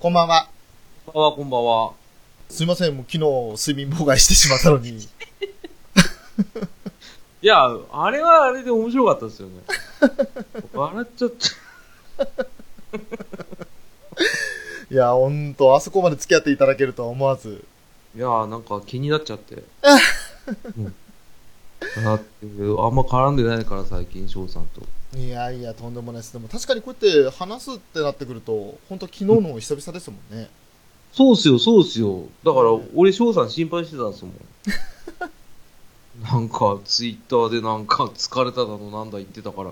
こんばんは。こんばんは、こんばんは。すいません、もう昨日睡眠妨害してしまったのに。いや、あれはあれで面白かったですよね。笑っちゃった。いや、ほんと、あそこまで付き合っていただけるとは思わず。いや、なんか気になっちゃって。うんだって、あんま絡んでないから最近、翔さんと。いやいや、とんでもないです。でも確かにこうやって話すってなってくると、本当昨日の久々ですもんね。そうっすよ、そうっすよ。だから、俺、翔さん心配してたんですもん。なんか、ツイッターでなんか、疲れただのなんだ言ってたから、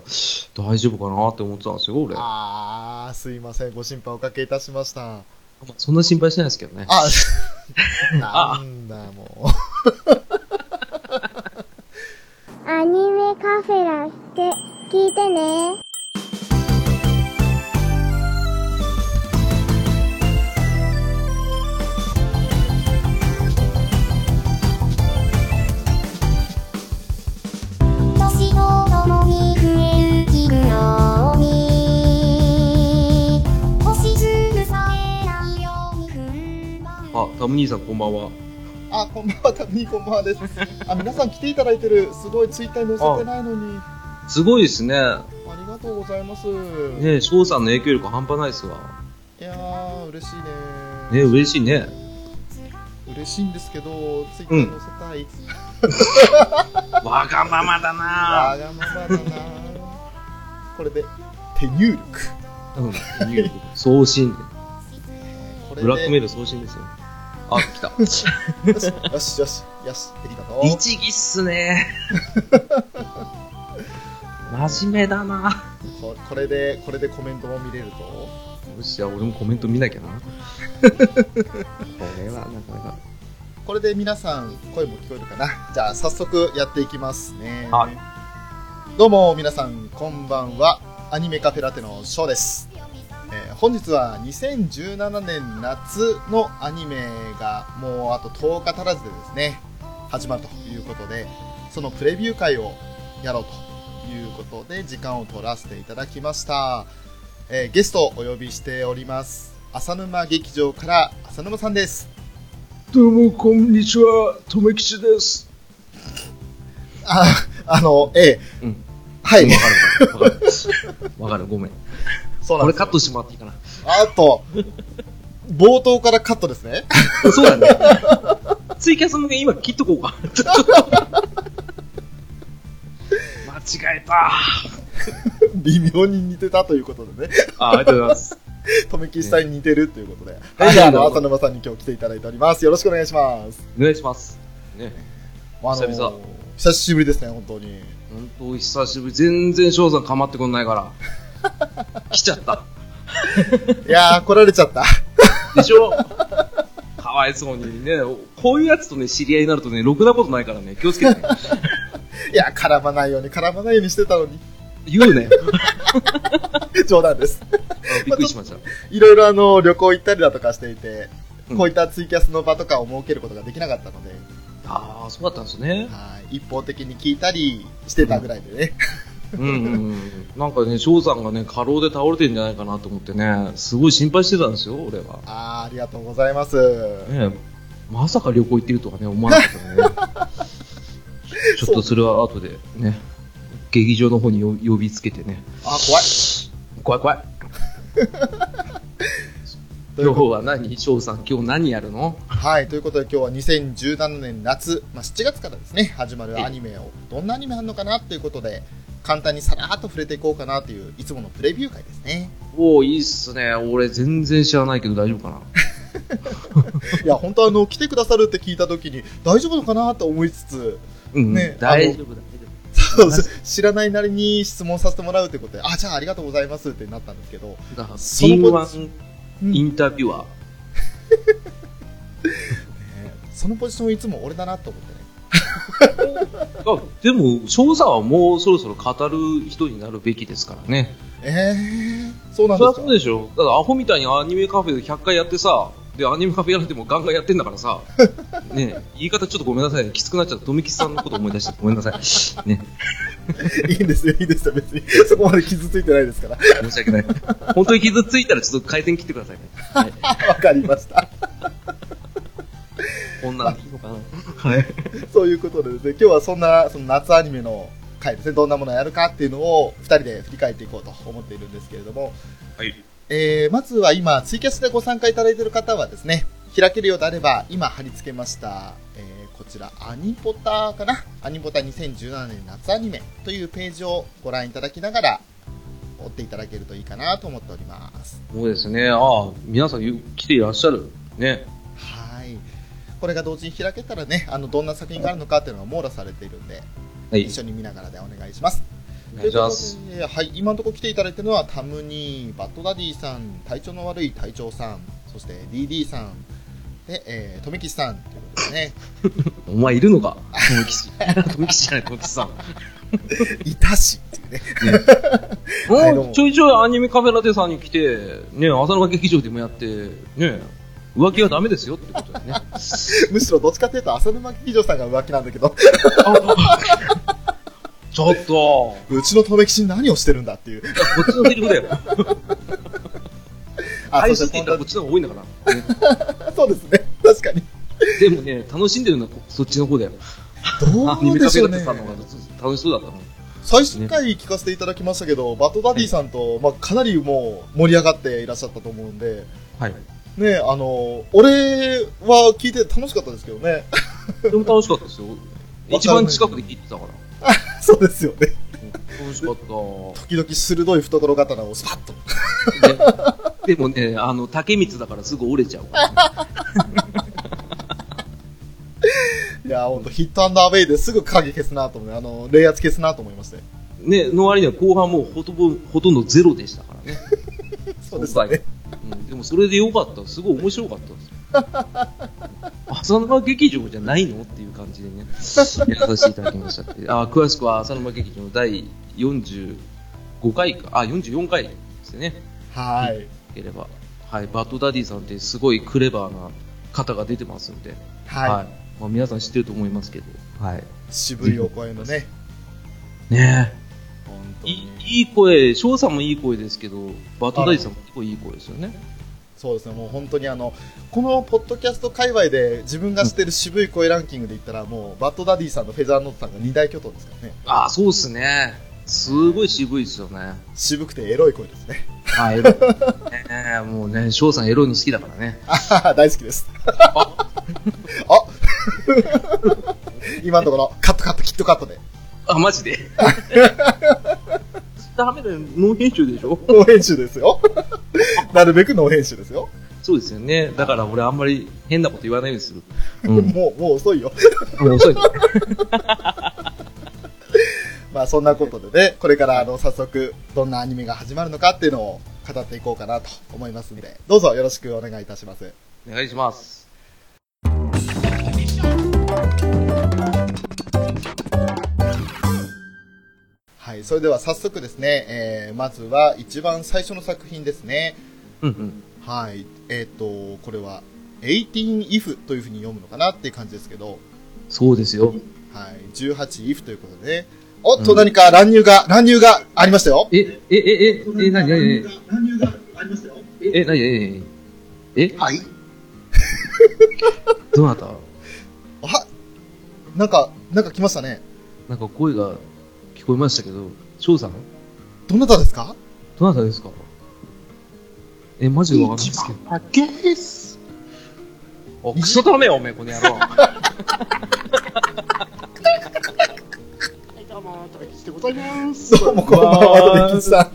大丈夫かなって思ってたんですよ、俺。あー、すいません。ご心配おかけいたしました。そんな心配してないですけどね。あ、なんだ、も アニメカフェラって聞いてね。年とともに増える日のように星屑さえないように踏ん張るあ、タム兄さんこんばんは。う。あ、こんばんは、たぶんこんばんはです。あ、皆さん来ていただいてる。すごいツイッターに載せてないのに。すごいですね。ありがとうございます。ね翔さんの影響力半端ないですわ。いやー、嬉しいねね嬉しいね。嬉しいんですけど、ツイッター載せたい。わがままだなわがままだなこれで、手入力。うん、入力送信。ブラックメール送信ですよ。あ、来た。よし、よし、よし、よし、ありがとう。律儀っすね。真面目だなここれで、これでコメントも見れると？よし、じゃあ俺もコメント見なきゃな。これはなかなか。これで皆さん、声も聞こえるかな？じゃあ、早速やっていきますね。はいどうも、皆さん、こんばんは。アニメカフェラテのショーです。えー本日は2017年夏のアニメがもうあと10日足らずでですね、始まるということで、そのプレビュー会をやろうということで、時間を取らせていただきました。えーゲストをお呼びしております。浅沼劇場から浅沼さんです。どうも、こんにちは。とめきちです。あ、あの、ええ、うん。はい、わかるわかる。わかる。ごめん。そうなんですよこれカットしてもらっていいかな？あと、冒頭からカットですね。そうだね。ツイキャスも今切っとこうか。間違えた。微妙に似てたということでね。あありがとうございます。とめきしさんに似てるっていうことで。ははいい、じゃあ、あの、浅沼さんに今日来ていただいております。よろしくお願いします。お願いします。ね。あの久々。久しぶりですね、本当に。本当久しぶり。全然翔さん構ってくんないから。来ちゃった。いやー、来られちゃった。でしょ？かわいそうにね。こういうやつとね、知り合いになるとね、ろくなことないからね、気をつけてね。いや、絡まないように、絡まないようにしてたのに。言うね。冗談です。あびっくりしました。いろいろあの、旅行行ったりだとかしていて、うんこういったツイキャスの場とかを設けることができなかったので、ああ、そうだったんですね。はい、一方的に聞いたりしてたぐらいでね。うんうんうん。なんかね、翔さんがね、過労で倒れてんじゃないかなと思ってね、すごい心配してたんですよ、俺は。あー、ありがとうございます。ねまさか旅行行ってるとはね、思わなかったね。ちょっとそれは後でね、劇場の方に呼呼びつけてね。あ、怖い。怖い怖い。今日は何翔さん、今日何やるの？はい、ということで今日は2017年夏、まあ、7月からですね、始まるアニメを、どんなアニメあるのかな？っていうことで、簡単にさらっと触れていこうかなという、いつものプレビュー会ですね。おおいいっすね。俺全然知らないけど大丈夫かな。いや、本当あの、来てくださるって聞いた時に、大丈夫のかなと思いつつ、うん、ね大丈夫だ。そう知らないなりに質問させてもらうということで、あ、じゃあありがとうございますってなったんですけど、敏腕うんインタビュアー。ねそのポジションいつも俺だなと思ってね。あでも、翔さんはもうそろそろ語る人になるべきですからね。えー、そうなんですか？そうでしょ。だからアホみたいにアニメカフェで100回やってさ、で、アニメカフェやられてもガンガンやってんだからさ、ね言い方ちょっとごめんなさいね。きつくなっちゃった。富吉さんのこと思い出してごめんなさい。ね。いいんですよ、いいんですよ、別に。そこまで傷ついてないですから。申し訳ない。本当に傷ついたらちょっと回線切ってくださいね。はい。わかりました。こんなんでいいのかなはい。そういうことでですね、今日はそんな、その夏アニメの回ですね、どんなものをやるかっていうのを二人で振り返っていこうと思っているんですけれども、はい。えー、まずは今、ツイキャスでご参加いただいている方はですね、開けるようであれば、今貼り付けました、えー、こちら、アニポタかな？アニポタ2017年夏アニメというページをご覧いただきながら、追っていただけるといいかなと思っております。そうですね。ああ、皆さんゆ来ていらっしゃる。ね。はい。これが同時に開けたらね、あの、どんな作品があるのかっていうのが網羅されているんで、はい。一緒に見ながらでお願いします。お願いします。はい、今のところ来ていただいているのはタムニー、バッドダディさん、体調の悪い隊長さん、そして DD さん、で、えー、富吉さんということでね、お前いるのか？富吉。富吉じゃない、富吉さん。いたしっていうね。ももうちょいちょいアニメカフェラテさんに来て、ね、浅沼劇場でもやって、ね、浮気はダメですよってことだよね。むしろどっちかっていうと浅沼劇場さんが浮気なんだけど、ちょっと、こうちの留吉に何をしてるんだっていう。っちのセリフだよ。あ、愛そして今度していたらこっちの方が多いんだから。ねそうですね。確かに。でもね、楽しんでるのはこそっちの方だよ。どうでしょうね楽しそうだった。最新回聞かせていただきましたけど、バッドダディさんと、まあ、かなりもう盛り上がっていらっしゃったと思うんで、はい。ね、あの、俺は聞いて楽しかったですけどね。でも楽しかったですよ。一番近くで聞いてたから。そうですよね。楽しかった。時々鋭い懐刀をスパッと。ででもね、あの、竹光だからすぐ折れちゃうから、ね。いや、ほんとヒットアンダーウェイですぐ影消すなと思って、あの、冷圧消すなと思いまして。ね、の割には後半もうほとぼほとんどゼロでしたからね。そうですね。うん、でもそれでよかった。すごい面白かったです。浅沼劇場じゃないの？っていう感じでね、やらさせていただきましたって。あ詳しくは浅沼劇場の第45回か、あ、44回ですね。はい。よければ。はい、バッドダディさんってすごいクレバーな方が出てますんで、はい。まあ、皆さん知ってると思いますけど、はい。渋いお声のね。ね本え。当いいに。いい声、翔さんもいい声ですけど、バッドダディさんも結構いい声ですよね。そうですね、もう本当にあの、このポッドキャスト界隈で自分が知ってる渋い声ランキングで言ったら、もう、バッドダディさんとフェザーノートさんが二大巨頭ですからね。ああ、そうっすね。すごい渋いですよね。渋くてエロい声ですね。あ、エロい。ねえもうね、翔さんエロいの好きだからね。大好きです。あ今のところ、カットカット、キットカットで。あ、マジで？ダメだよ、ノー編集でしょ？ノー編集ですよ。なるべくノー編集ですよ。そうですよね。だから俺あんまり変なこと言わないようにする。うん。もう、もう遅いよ。もう遅い。まあそんなことでね、これからあの早速どんなアニメが始まるのかっていうのを語っていこうかなと思いますんで、どうぞよろしくお願いいたします。お願いします。はい、それでは早速ですね、えーまずは一番最初の作品ですね。うんうん。はい、えっ、と、これは 18if というふうに読むのかなっていう感じですけど、そうですよ。はい、18if ということでね、おっと何か乱入が、乱入がありましたよ。え、え、え、え、え、なになになにえ、なになにえ、はい。どなた？あ、なんか、なんか来ましたね。なんか声が聞こえましたけど、翔さん？どなたですか？どなたですか？え、マジでわかんないですけど。あゲースお、クソダメよ、おめえ、この野郎。はい、どうも、トレキチでございます。どうもこんばんは、とめきさん。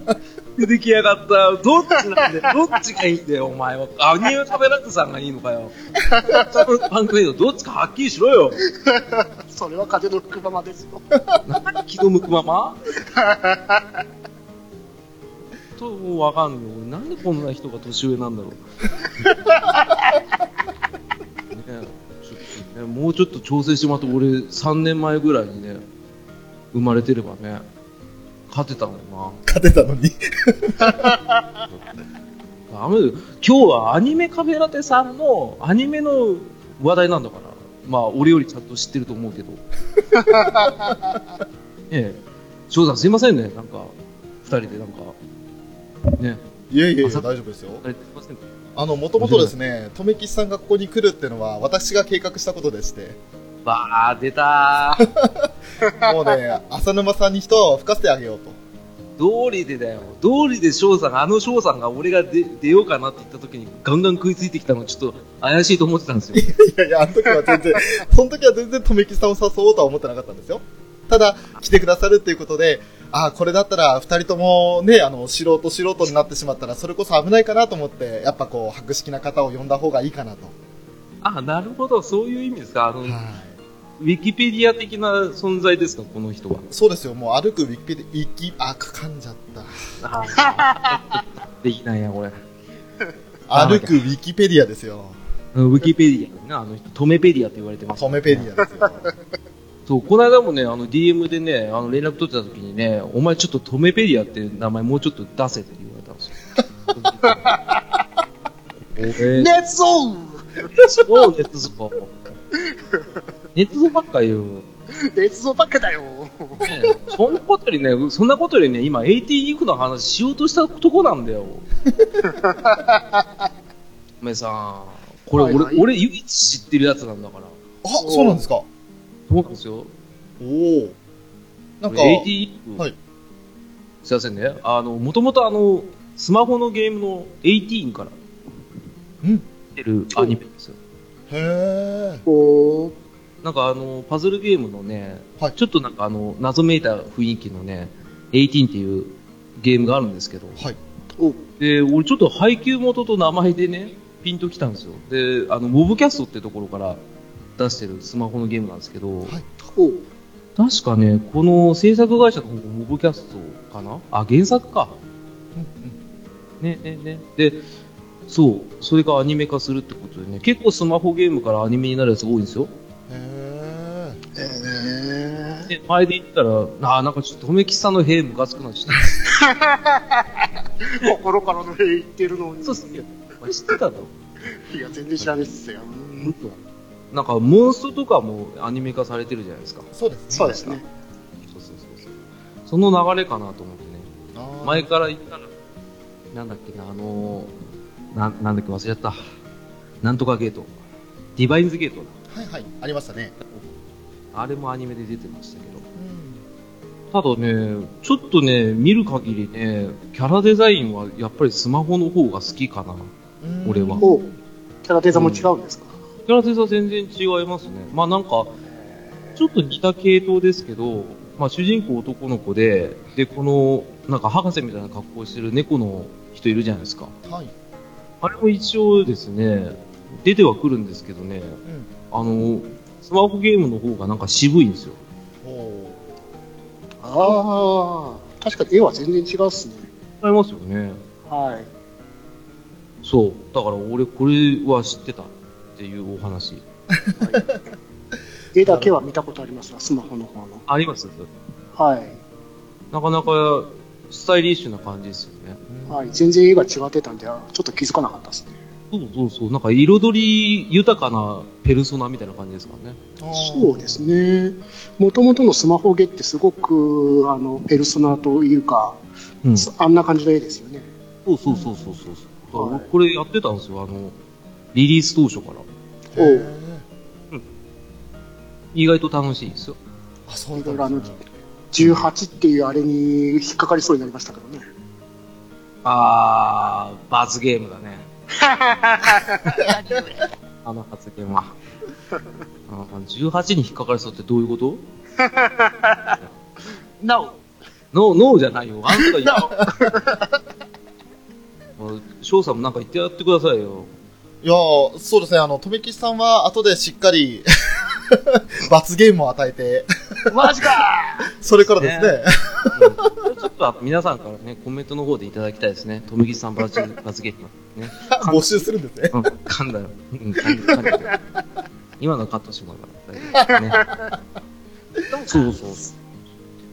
出てきやがった。どっちなんだよ。どっちがいいんだよ、お前は。アニメカフェラットさんがいいのかよ。番組のどっちかはっきりしろよ。それは風の吹くままですよ。何気の向くまま？と、わかんないよ。なんでこんな人が年上なんだろう。ねえちょっとね、もうちょっと調整してもらって、俺3年前ぐらいにね、生まれてればね、勝てたのにな。勝てたのに。ダメだよ。今日はアニメカフェラテさんのアニメの話題なんだから。まあ、俺よりちゃんと知ってると思うけど。ええ。翔さんすいませんね、なんか、二人でなんか、ね、いえいえいえ、朝大丈夫ですよ。すいません。あの、もともとですね、とめきちさんがここに来るっていうのは、私が計画したことでして、わー、出たー。もうね、浅沼さんに人を吹かせてあげようと。道理でだよ。道理で翔さんが、あの翔さんが俺が出出ようかなって言った時にガンガン食いついてきたのちょっと怪しいと思ってたんですよ。いやいや、あの時は全然、その時は全然とめきちさんを誘おうとは思ってなかったんですよ。ただ、来てくださるっていうことで、ああ、これだったら二人ともね、あの、素人素人になってしまったら、それこそ危ないかなと思って、やっぱこう、博識な方を呼んだ方がいいかなと。あ、なるほど、そういう意味ですか。あの、はい。ウィキペディア的な存在ですか、この人は？そうですよ、もう歩くウィキペディ、ウィキ、あ、かんじゃった。できないや、これ。あ歩くウィキペディアですよ。ウィキペディアな、あの人、トメペディアって言われてます。トメペディアですよ。そう、この間もね、あの、DM でね、あの、連絡取ってた時にね、お前ちょっとトメペディアって名前もうちょっと出せって言われたんですよ。えー、ネッツオンそうネットゾか。ネットゾばっか言う。ネッツオンばっかだよ。ねそんなことよりね、そんなことよりね、今 AT の話しようとしたとこなんだよ。おめさん、これ俺、はいはい俺唯一知ってるやつなんだから。あ、そうなんですか。そうなんですよ。おお。なんか、AT、はいすいませんね。あの、もともとあの、スマホのゲームの18からうん。出るアニメですよ。へえ。おーなんかあの、パズルゲームのね、はい。ちょっとなんかあの、謎めいた雰囲気のね、18っていうゲームがあるんですけど、はい。お。で、俺ちょっと配給元と名前でね、ピンときたんですよ。で、あの、モブキャストってところから出してるスマホのゲームなんですけど、はい。確かね、この制作会社の方がモブキャストかな？あ、原作か。うん。ね、ね、ね。で、そう、それがアニメ化するってことでね、結構スマホゲームからアニメになるやつが多いんですよ。うん。へえ前で言ったら、あーなんかちょっと、とめきさんの兵ムカつくなっちゃった。心からの兵言ってるのに。そうっすよ。お前知ってただろいや、全然知らないっすよ。なんか、モンストとかもアニメ化されてるじゃないですか。ーそうですね。そうですね。そうそうそうそう。その流れかなと思ってね。あー前から言ったら、なんだっけな、あのー、ななんだっけ忘れちゃった。なんとかゲート。ディバインズゲートだ。はいはい。ありましたね。あれもアニメで出てましたけど。うん。ただね、ちょっとね、見る限りね、キャラデザインはやっぱりスマホの方が好きかな。うん俺はキャラデザも違うんですか、キャラデザ全然違いますね。まあなんか、ちょっと似た系統ですけど、まあ主人公男の子で、で、この、なんか博士みたいな格好してる猫の人いるじゃないですか。はい。あれも一応ですね、出てはくるんですけどね、うん。あの、スマホゲームの方がなんか渋いんですよ。おああ、確かに絵は全然違うっすね。違いますよね。はい。そう。だから俺これは知ってたっていうお話。絵だけは見たことありますわ、スマホの方の。ありますはい。なかなかスタイリッシュな感じですよね。ーはい。全然絵が違ってたんで、ちょっと気づかなかったですね。そうそうそう。なんか彩り豊かなペルソナみたいな感じですからね。そうですね。もともとのスマホゲってすごく、あの、ペルソナというか、うん。あんな感じの絵ですよね。そうそうそうそうそう。だからはい俺これやってたんですよ。あの、リリース当初から。へー意外と楽しいですよ。あ、そうなんですね。、18っていうあれに引っかかりそうになりましたけどね。あー、罰ゲームだね。あの発言は。あ18に引っかかりそうってどういうこと ?No! No, no じゃないよ。あんたが言う翔さんもなんか言ってやってくださいよ。いやーそうですね、あの、とめきちさんは後でしっかり、罰ゲームを与えて、マジか それからですね、うんちょっと皆さんからね、コメントの方でいただきたいですね。富木さん罰罰ゲーム。ね。募集するんですね。うん、噛んだよ。うん、噛んだよ。今のはカットしてもらうから大丈夫。ね。そうそう。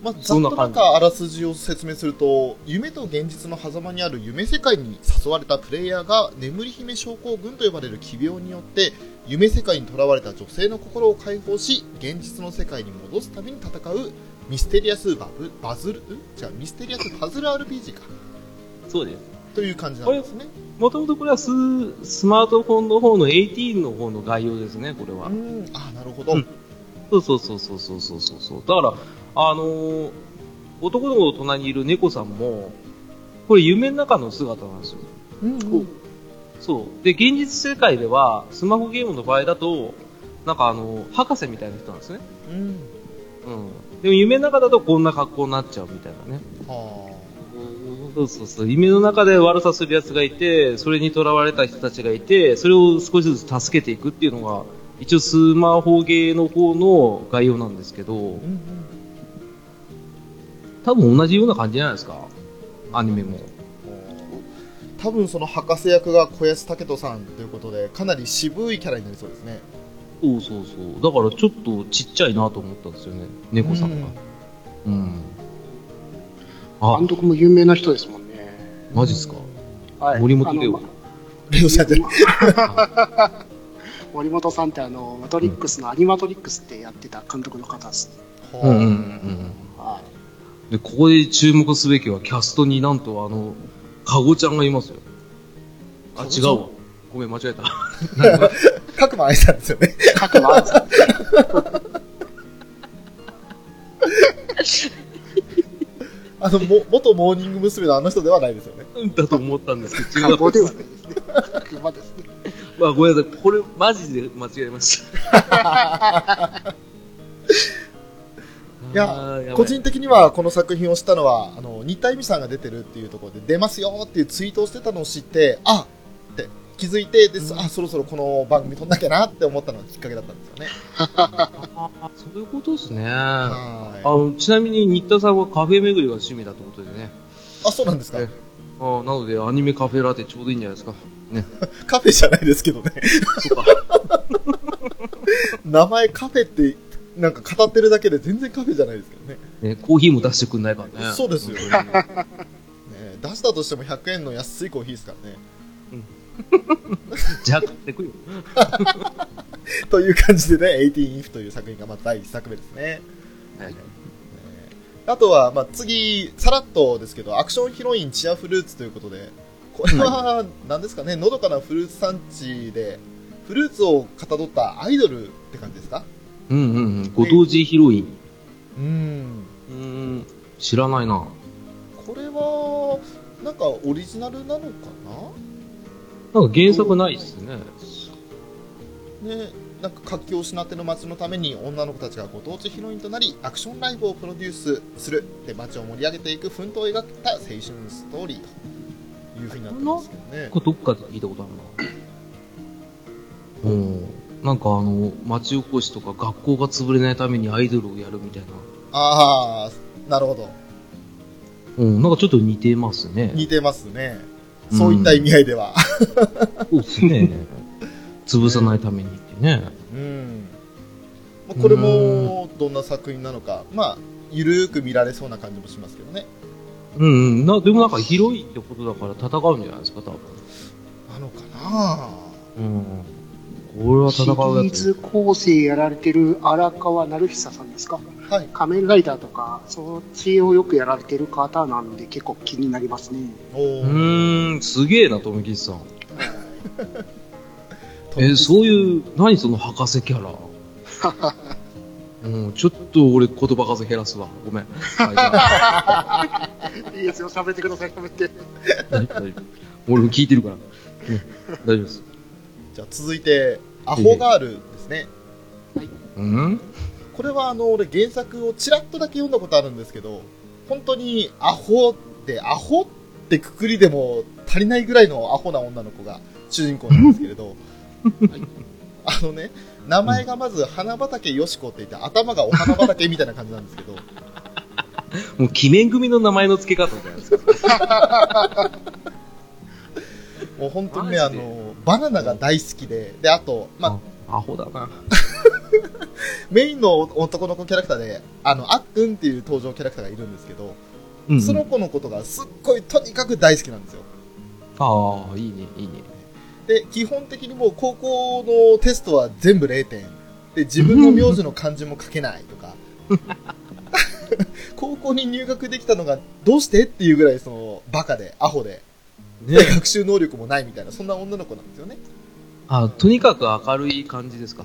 まあ、ざっとなんかあらすじを説明すると夢と現実の狭間にある夢世界に誘われたプレイヤーが眠り姫症候群と呼ばれる奇病によって夢世界に囚われた女性の心を解放し現実の世界に戻すために戦うミステリアスバブバズルじゃミステリアスパズル RPG か。そうです。という感じなんですね。もともとこれはススマートフォンの方の18の方の概要ですねこれは。うん。あなるほど、うん。そうそうそうそうそうそうそう。だから、あのー男の子の隣にいる猫さんも、これ夢の中の姿なんですよ。うんうんそう。で、現実世界では、スマホゲームの場合だと、なんかあの、博士みたいな人なんですね。うんうん。でも夢の中だとこんな格好になっちゃうみたいなね。はそうそうそう。夢の中で悪さする奴がいて、それに囚われた人たちがいて、それを少しずつ助けていくっていうのが、一応スマホゲーの方の概要なんですけどあ、うんうん多分同じような感じじゃないですか？アニメも。多分その博士役が小安武人さんということでかなり渋いキャラになりそうですねそうそうそう。だからちょっとちっちゃいなと思ったんですよね。猫さんが。うん。あ監、督も有名な人ですもんね。マジっすか？はい森本レオあの。レオさんじゃない 森本さんってあの、マトリックスのアニマトリックスってやってた監督の方です。はうんうんうんはうん。で、ここで注目すべきはキャストになんとあの、カゴちゃんがいますよ。あ、違うわ。ごめん、間違えた。い 角間愛さんですよねい。各馬さん。あのも元モーニング娘。のあの人ではないですよねだと思ったんですけど、違うカゴではないですね。ですね。まあ、ごめんなさい。これ、マジで間違えました。いや個人的にはこの作品を知ったのはあの新田恵美さんが出てるっていうところで出ますよっていうツイートをしてたのを知ってあって気づいてです、あそろそろこの番組撮んなきゃなって思ったのがきっかけだったんですよねあー そういうことですね。あはいの、ちなみに新田さんはカフェ巡りが趣味だということでね。あそうなんですか？えあーなので、アニメカフェラテちょうどいいんじゃないですか？ね。カフェじゃないですけどね。名前カフェってなんか語ってるだけで全然カフェじゃないですけどね。ね、コーヒーも出してくんないからね。そうですよ。ね出したとしても100円の安いコーヒーですからね。じゃあ買ってくよ。という感じでね、18 if という作品がまあ第1作目ですね。はい。あとは、まあ、次、さらっとですけど、アクションヒロインチアフルーツということで、これは、何ですかね、のどかなフルーツ産地で、フルーツをかたどったアイドルって感じですか？うんうんうん。ご当地ヒロイン。うん。うーん。知らないな。これは、なんかオリジナルなのかな？んか原作ないっすね。なね、なんか活気を失っての街のために女の子たちがご当地ヒロインとなりアクションライブをプロデュースするで街を盛り上げていく奮闘を描いた青春ストーリーというふうになってますけどねこれどっかで聞いたことあるな。うん。なんかあの、町おこしとか学校が潰れないためにアイドルをやるみたいな。ああなるほどうん、なんかちょっと似てますね。似てますねそういった意味合いではそうですね。潰さないためにってね。うんまあこれもどんな作品なのかまあゆるーく見られそうな感じもしますけどねうんうん。な、でもなんか広いってことだから戦うんじゃないですか、多分。なのかなうん。これは戦シリうやつ。ーズ構成やられてる荒川成久さんですか？はい仮面ライダーとか、そっちをよくやられてる方なんで結構気になりますね。おーうーん、すげえな、富吉さん。え、そういう、何その博士キャラ？うん、ちょっと俺言葉数減らすわ。ごめん。はいじゃあいいですよ、喋ってください、喋って。大丈夫大丈夫俺も聞いてるから。ね、大丈夫です。じゃあ続いてアホガールですね。うん？これはあの俺原作をちらっとだけ読んだことあるんですけど本当にアホってアホってくくりでも足りないぐらいのアホな女の子が主人公なんですけれど、はい。あのね名前がまず花畑よしこって言って頭がお花畑みたいな感じなんですけど。もう、鬼面組の名前の付け方じゃないですか。もう本当にねあのバナナが大好きでであと、まあ、アホだな。メインの男の子キャラクターであのあっくんっていう登場キャラクターがいるんですけど、うんその子のことがすっごいとにかく大好きなんですよ。ああ、いいね、いいね。で基本的にもう高校のテストは全部0点。で自分の名字の漢字も書けないとか。高校に入学できたのがどうしてっていうぐらいそのバカでアホで、ねで 学習能力もないみたいなそんな女の子なんですよねあ、とにかく明るい感じですか？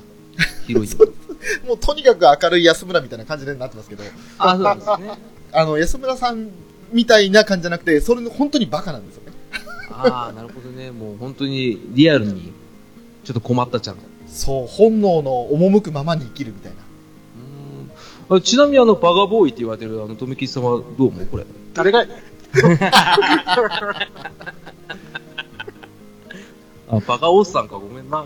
ヒロイン。もうとにかく明るい安村みたいな感じになってますけどあ、そうですね。あの安村さんみたいな感じじゃなくてそれの本当にバカなんですよね ああ、なるほどね。もう本当にリアルに、ちょっと困ったちゃん。うそう本能の赴くままに生きるみたいなあちなみにあの、バガボーイって言われてるあの、富吉さんはどう思う？これ。誰が、あ、バカおっさんか、ごめんな。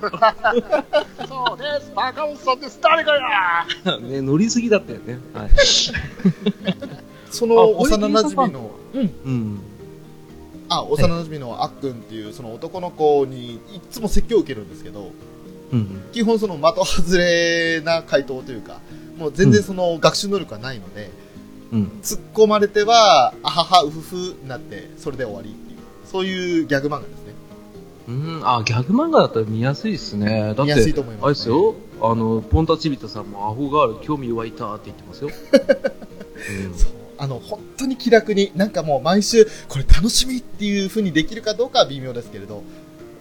そうです、バカおっさんです、誰がや ね、乗りすぎだったよね。はい。その幼馴染のうんうん。あ幼馴染のあっくんっていうその男の子にいつも説教を受けるんですけどうん。基本その的外れな回答というかもう全然その学習能力がないので、うん。突っ込まれてはあははうふふになってそれで終わりっていうそういうギャグ漫画ですねうん、あ、ギャグ漫画だったら見やすいですね。だって、見やすいと思いますねあれですよ、あの、ポンタチビタさんもアホガール興味湧いたって言ってますよ。そうあの本当に気楽になんかもう毎週これ楽しみっていう風にできるかどうかは微妙ですけれど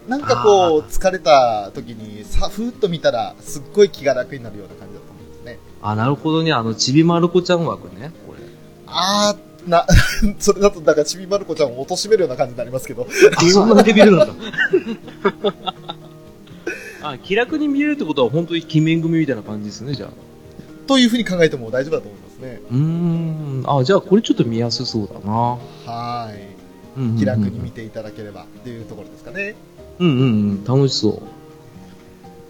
なんかこう疲れた時にさふーっと見たらすっごい気が楽になるような感じだと思うんですねあ、なるほどね。あの、ちびまる子ちゃん枠ね。あーな それだとなんかちびまる子ちゃんを貶めるような感じになりますけどあ、そんなレベルなんだ。あ、気楽に見れるってことは本当に鬼面組みたいな感じですね、じゃあ。という風に考えても大丈夫だと思いますねうーん。あ、じゃあこれちょっと見やすそうだな。はーいうんうんうん気楽に見ていただければっていうところですかねうんうんうん。楽しそ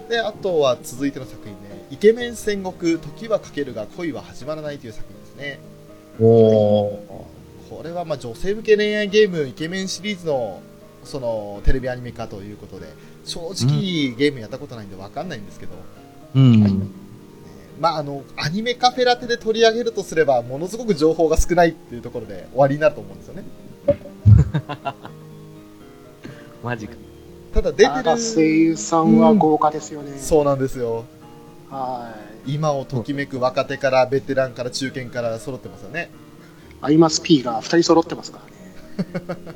う。であとは続いての作品ね「イケメン戦国時はかけるが恋は始まらない」という作品ですねおー。これはまあ女性向け恋愛ゲームイケメンシリーズのそのテレビアニメ化ということで正直ゲームやったことないんで分かんないんですけど、うん。えーまああのアニメカフェラテで取り上げるとすればものすごく情報が少ないっていうところで終わりになると思うんですよね マジか。ただ出てる声優さんは豪華ですよね。そうなんですよはい。今をときめく若手からベテランから中堅から揃ってますよねアイマス P が2人揃ってますからね。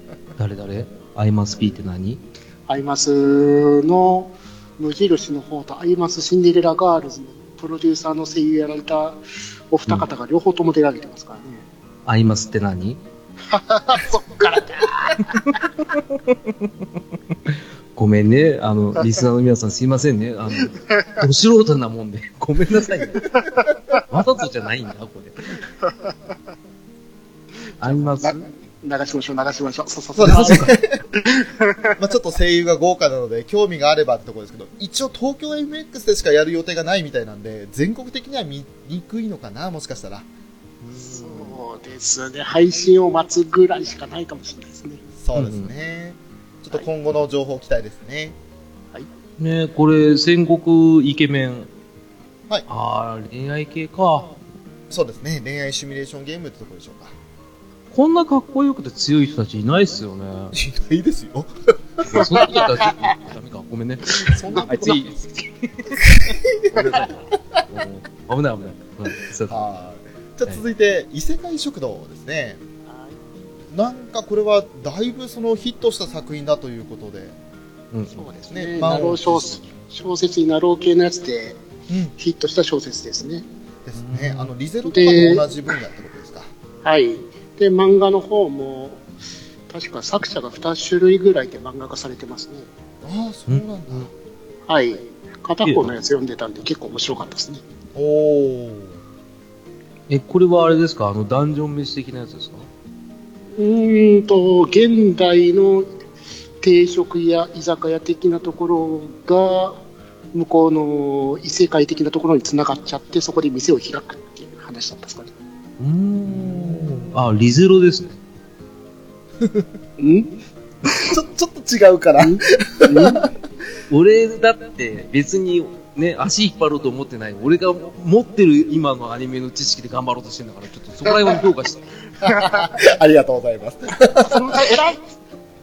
誰誰？アイマス P って何？アイマスの無印の方とアイマスシンデレラガールズのプロデューサーの声優やられたお二方が両方とも出られてますからね。アイマスって何？そっからだ。ごめんね。あの、リスナーの皆さんすいませんね。あの、ど素人なもんで。ごめんなさいね。わざとじゃないんだ、これ。アイマスな流しましょう、流しましょう。そうそうそそう まあちょっと声優が豪華なので興味があればってところですけど一応東京 MX でしかやる予定がないみたいなんで全国的には見にくいのかなもしかしたらそうですね。配信を待つぐらいしかないかもしれないですね。そうですね、っと今後の情報期待ですね、ねこれ、戦国イケメン。はいああ、恋愛系か。そうですね恋愛シミュレーションゲームってところでしょうかこんなかっこよくて強い人たちいないっすよね。いないですよそんなこと言ったらちょっとダメか。ごめんね。はい、そんなこと次。ごめんなさい。うん危ない危ない。はいじゃあ続いて、異世界食堂ですねなんかこれはだいぶそのヒットした作品だということでうんそうですねね。なろう小説小説になろう系のやつでうんヒットした小説ですね。ですねあのリゼロとかと同じ分野ってことですか？はい。で、漫画の方も、確か作者が2種類ぐらいで漫画化されてますね。ああそうなんだ、はい。片方のやつ読んでたんで結構面白かったですね。おおえ、これはあれですか？あの、ダンジョン飯的なやつですか？うーんと、現代の定食や居酒屋的なところが、向こうの異世界的なところに繋がっちゃって、そこで店を開くっていう話だったんですかね。うーん。あ、リゼロですね。んん？ちょちょっと違うから俺だって別にね、足引っ張ろうと思ってない。俺が持ってる今のアニメの知識で頑張ろうとしてるんだから、ちょっとそこら辺を評価した。ありがとうございます偉い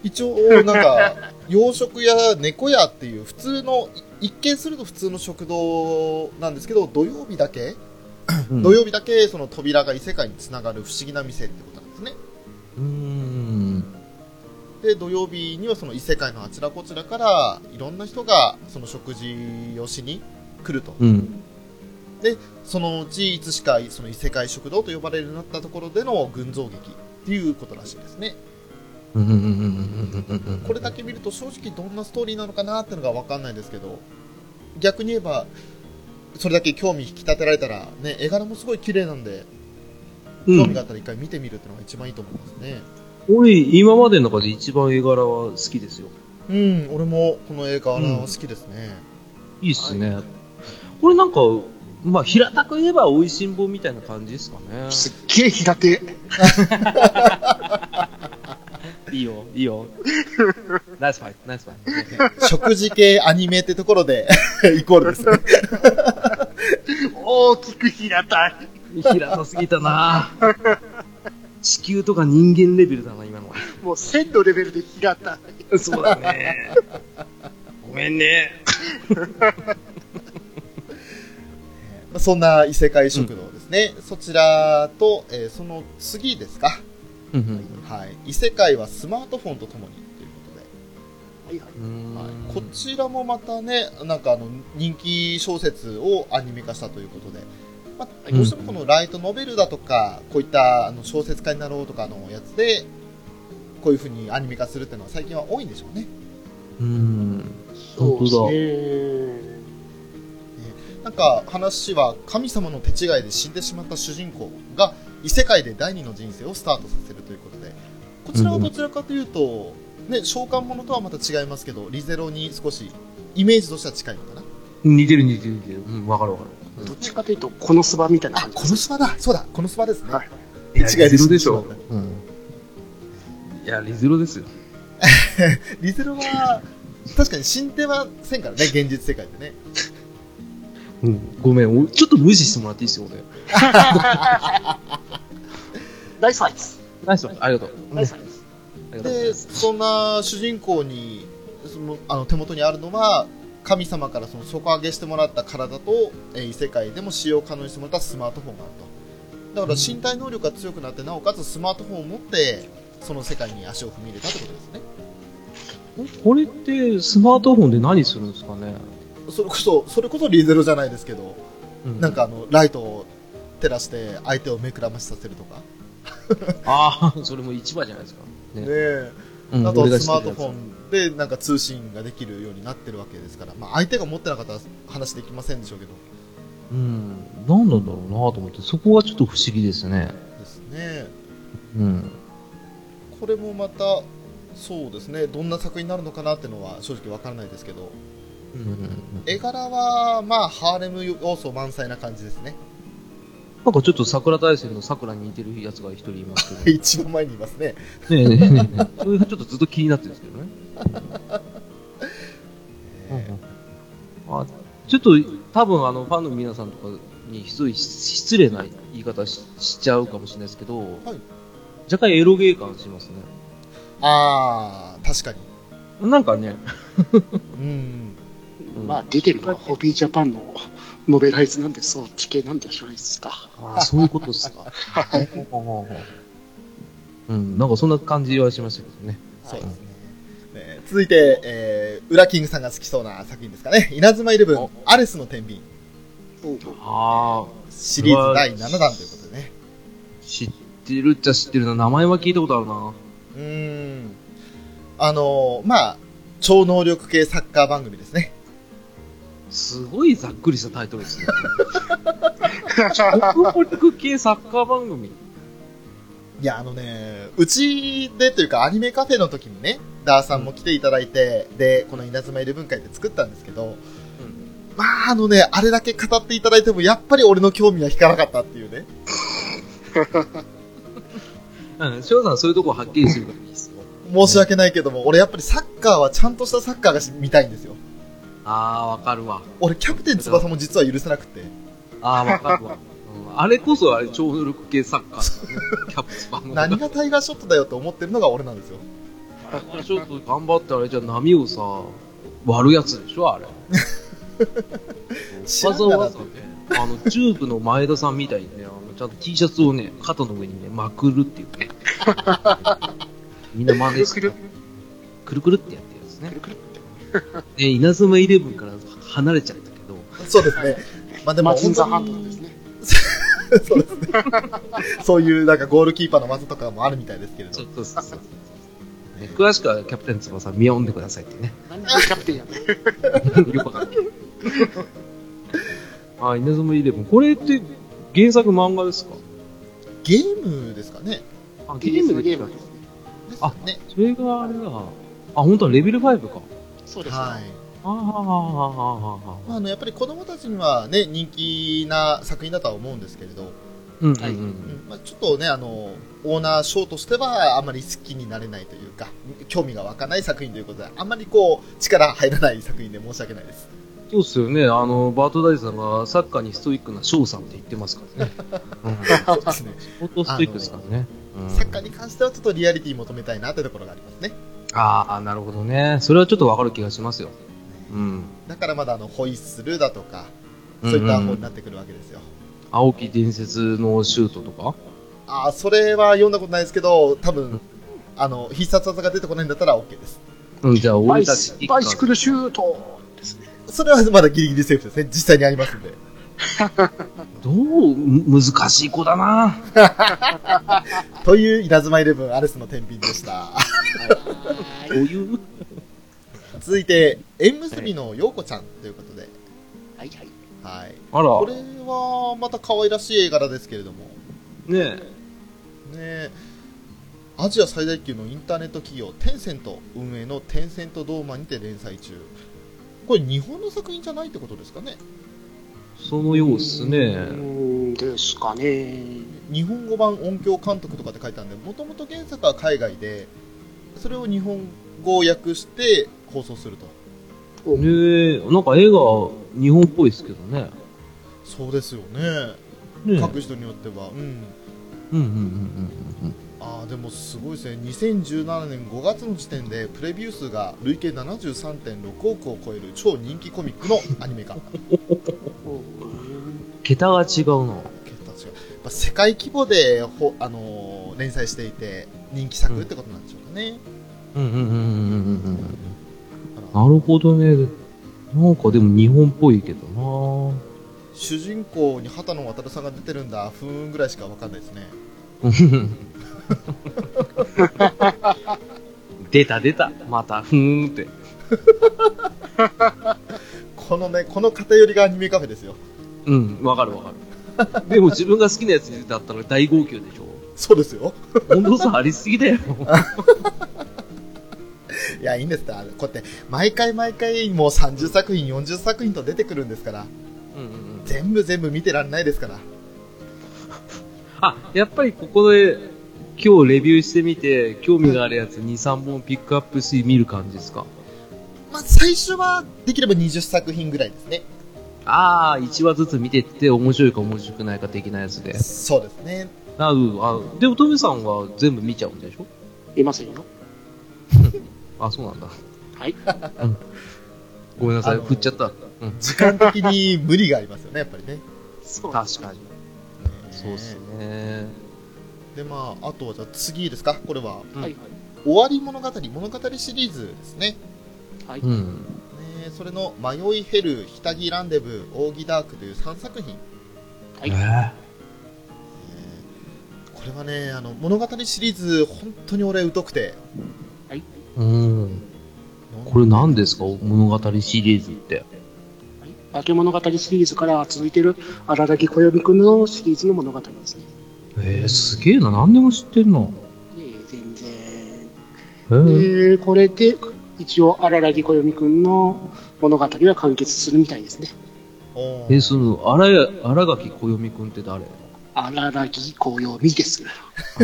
一応なんか洋食屋猫屋っていう普通のい一見すると普通の食堂なんですけど土曜日だけうん土曜日だけその扉が異世界につながる不思議な店ってことなんですね。うーん。で、土曜日にはその異世界のあちらこちらからいろんな人がその食事をしに来ると。うん。そのうちいつしかその異世界食堂と呼ばれるようになったところでの群像劇っていうことらしいですね。うんうんうんうんうんうんこれだけ見ると正直どんなストーリーなのかなってのがわかんないですけど、逆に言えば、それだけ興味引き立てられたら、ね、絵柄もすごい綺麗なんで、うん興味があったら一回見てみるっていうのが一番いいと思いますね。俺、今までの中で一番絵柄は好きですよ。うん、俺もこの映画は好きですね。いいっすね。これなんか、まあ、平たく言えば美味しんぼみたいな感じですかね。すっげえ平手。いいよ、いいよ。ナイスファイト、ナイスファイト。食事系アニメってところで イコールですね。大きく平たい。平たすぎたな地球とか人間レベルだな、今のは。もう線のレベルで平たい。そうだね。ごめんね。そんな異世界食堂ですね。そちらと、えーその次ですか。はい。異世界はスマートフォンとともにということで。はいはい。はい、こちらもまたね、なんかあの人気小説をアニメ化したということで、まあ、どうしてもこのライトノベルだとか、こういったあの小説家になろうとかのやつで、こういう風にアニメ化するっていうのは最近は多いんでしょうね。うん。そうです本ね。なんか話は神様の手違いで死んでしまった主人公が異世界で第二の人生をスタートさせるということで、こちらはどちらかというと、ね、召喚物とはまた違いますけど、リゼロに少しイメージとしては近いのかな？似てる似てる似てる。うん、わかるわかる。どっちかというと、このスバみたいなあ、感じこのスパだそうだこのスパですね。はいいや、違いですリゼロでしょそうん。いや、リゼロですよ。リゼロは、確かに進展はせんからね、現実世界でね。うん。ごめん、おちょっと無視してもらっていいですよ、俺。ナイスファイト。ナイスありがとう。ナイスファイト。ありがとうございで、ます。そんな主人公に、そのあの手元にあるのは、神様からその底上げしてもらった体と、えー異世界でも使用可能にしてもらったスマートフォンがあると。だから身体能力が強くなって、なおかつスマートフォンを持って、その世界に足を踏み入れたってことですね。これって、スマートフォンで何するんですかね？それこそ、それこそリゼロじゃないですけど、うんなんかあの、ライトを照らして相手を目くらましさせるとか。ああ、それも市場じゃないですか。ねねえ。うんあとスマートフォンでなんか通信ができるようになってるわけですから、まあ、相手が持ってなかったら話できませんでしょうけどうん。何なんだろうなと思って、そこがちょっと不思議ですね。ですねうん。これもまたそうですねどんな作品になるのかなっていうのは正直わからないですけどうん、絵柄はまあハーレム要素満載な感じですねなんかちょっと桜大戦の桜に似てるやつが一人いますけど。一番前にいますねねえねえねえねえ。それがちょっとずっと気になってるんですけどね。あちょっと多分あのファンの皆さんとかにすごい失礼な言い方ししちゃうかもしれないですけど、若干エロゲー感しますね。ああ確かになんかね、うんうんまあ、出てるのはホビージャパンのノベライズなんで、そっち系なんでしょうですか。あそういうことですか。うん、なんかそんな感じはしましたけどね。そうですねね続いて、えー、ウラキングさんが好きそうな作品ですかね稲妻イレブンおアレスの天秤ああ、シリーズ第7弾ということでね知ってるっちゃ知ってるな。名前は聞いたことあるな。うーん。あのーまあ、超能力系サッカー番組ですね。すごいざっくりしたタイトルですね。超能力系サッカー番組。いや、あのね、うちでというかアニメカフェの時にね、ダーさんも来ていただいて、で、この稲妻イレブン会で作ったんですけど、まあ、あのね、あれだけ語っていただいても、やっぱり俺の興味は引かなかったっていうね。うん、翔さんそういうとこはっきりするからいいですよ。申し訳ないけども、俺やっぱりサッカーはちゃんとしたサッカーがし見たいんですよ。ああ、わかるわ。俺、キャプテン翼も実は許せなくて。ああ、わかるわ。うんあれこそあれ超能力系サッカーだよね。キャプツバの。何がタイガーショットだよって思ってるのが俺なんですよ。ちょっと頑張ってあれじゃ波をさ、割るやつでしょあれ。わざわざね。あの、チューブの前田さんみたいにね、あの、ちゃんと T シャツをね、肩の上にね、まくるっていうね。みんな真似して、くるくるくるってやってるやつねくる。くる。ね、稲妻イレブンから離れちゃったけど、そうですね。まあでもマツンザハ本当にンドですね。そうですね。そういうなんかゴールキーパーの技とかもあるみたいですけれどそう。そうそうそう。ね、詳しくはキャプテン翼見読んでくださいってね。なんでキャプテンやね。よくわかんない。あ、稲妻イレブン。これって原作漫画ですか？ゲームですかね。あゲームのゲームですね。ですあね。それがあれだ。あ、本当はレベル5か。そうですね。はい。ああ、ああ、ああ、ああ。まあ、あのやっぱり子供たちにはね人気な作品だとは思うんですけれど、ちょっとねあのオーナー賞としてはあまり好きになれないというか興味が湧かない作品ということであんまりこう力入らない作品で申し訳ないですそうっすよね。あの、バートダイさんがサッカーにストイックな翔さんって言ってますからね。うん。そうですね相当ストイックですからね。うんサッカーに関してはちょっとリアリティ求めたいなというところがありますねああ、なるほどね。それはちょっとわかる気がしますよ。うん。だからまだあのホイッスルだとかそういった方になってくるわけですよ、青木伝説のシュートとか？ああそれは読んだことないですけど多分あの必殺技が出てこないんだったら OK ですうん、じゃあバ俺たちバイシクルシュートですね。それはまだギリギリセーフですね実際にありますんで どう？む難しい子だな。という稲妻イレブンアレスの天品でした どういう続いて縁結びの陽子ちゃんということで、はいはい。はい、あら。これはまた可愛らしい絵柄ですけれども。ねねアジア最大級のインターネット企業テンセント運営のテンセントドーマにて連載中。これ日本の作品じゃないってことですかね？そのようっすうね。ーんですかね。日本語版音響監督とかって書いてあるんでもともと原作は海外でそれを日本語訳して放送すると。ねえ、なんか絵が日本っぽいですけどね。そうですよね。ね書く人によっては。うん。うんうんうんうんあーでもすごいですね。2017年5月の時点でプレビュー数が累計73.6億を超える超人気コミックのアニメ化。桁が違うな。桁違う。世界規模でほ、あのー連載していて人気作ってことなんでしょね、うんうんうんうんうんうん。なるほどね。なんかでも日本っぽいけどな。主人公に畑野渡さんが出てるんだふーんぐらいしかわかんないですね出た出た。また、ふーんって。このねこの偏りがアニメカフェですようん、わかるわかる。でも自分が好きなやつだったら大号泣でしょ。そうですよ。温度差ありすぎだよ。いやいいんですって。あのこうやって毎回毎回もう30作品40作品と出てくるんですから。うんうんうん。全部全部見てられないですから。あ、やっぱりここで今日レビューしてみて、興味があるやつ2、3本ピックアップして見る感じですか？まあ最初はできれば20作品ぐらいですね。ああ、1話ずつ見てって面白いか面白くないか的なやつで。そうですねなるあ、でもトメさんは全部見ちゃうんでしょ？いませんよ。あ、そうなんだ。はい。ごめんなさい、あのー振っちゃった。うん。時間的に無理がありますよねやっぱりねそう確かに。ねそうっすね。でまああとはじゃあ次ですか？これはうんはい終わり物語物語シリーズですねはい。うん。ねそれの迷いヘルひたぎランデブー扇ダークという3作品はいえこれはねあの物語シリーズ本当に俺疎くてーうん。これ何ですか？物語シリーズって。化け物語シリーズから続いてる荒木小読くんのシリーズの物語ですね。えー、すげえな。何でも知ってんの？えー全然。えー、で、これで一応荒木小読くんの物語は完結するみたいですね。えー、その、荒垣小読くんって誰？荒木小読です。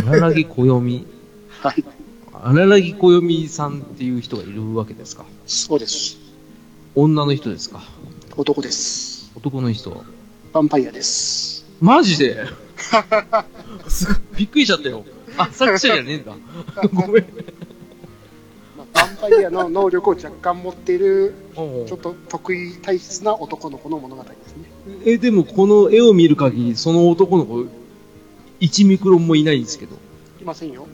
荒木小読。はい。荒木小読さんっていう人がいるわけですか？そうです。女の人ですか？男です。男の人ヴァンパイアです。マジで？びっくりしちゃったよ。あ、作者じゃねえんだ。ごめん。まあ、ヴァンファイアの能力を若干持っている、うんちょっと得意体質な男の子の物語ですね。え、でもこの絵を見る限り、その男の子、1ミクロンもいないんですけど。いませんよ。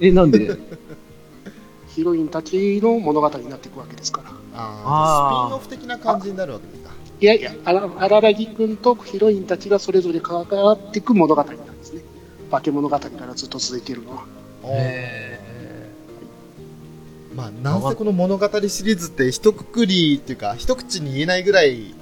え、なんで？ヒロインたちの物語になっていくわけですから。あーあースピンオフ的な感じになるわけですか。いやいや、あら荒らぎくんとヒロインたちがそれぞれ関わっていく物語なんですね。化け物語からずっと続いているのは。へまあ、なんせこの物語シリーズって一括りっていうか、一口に言えないぐらい、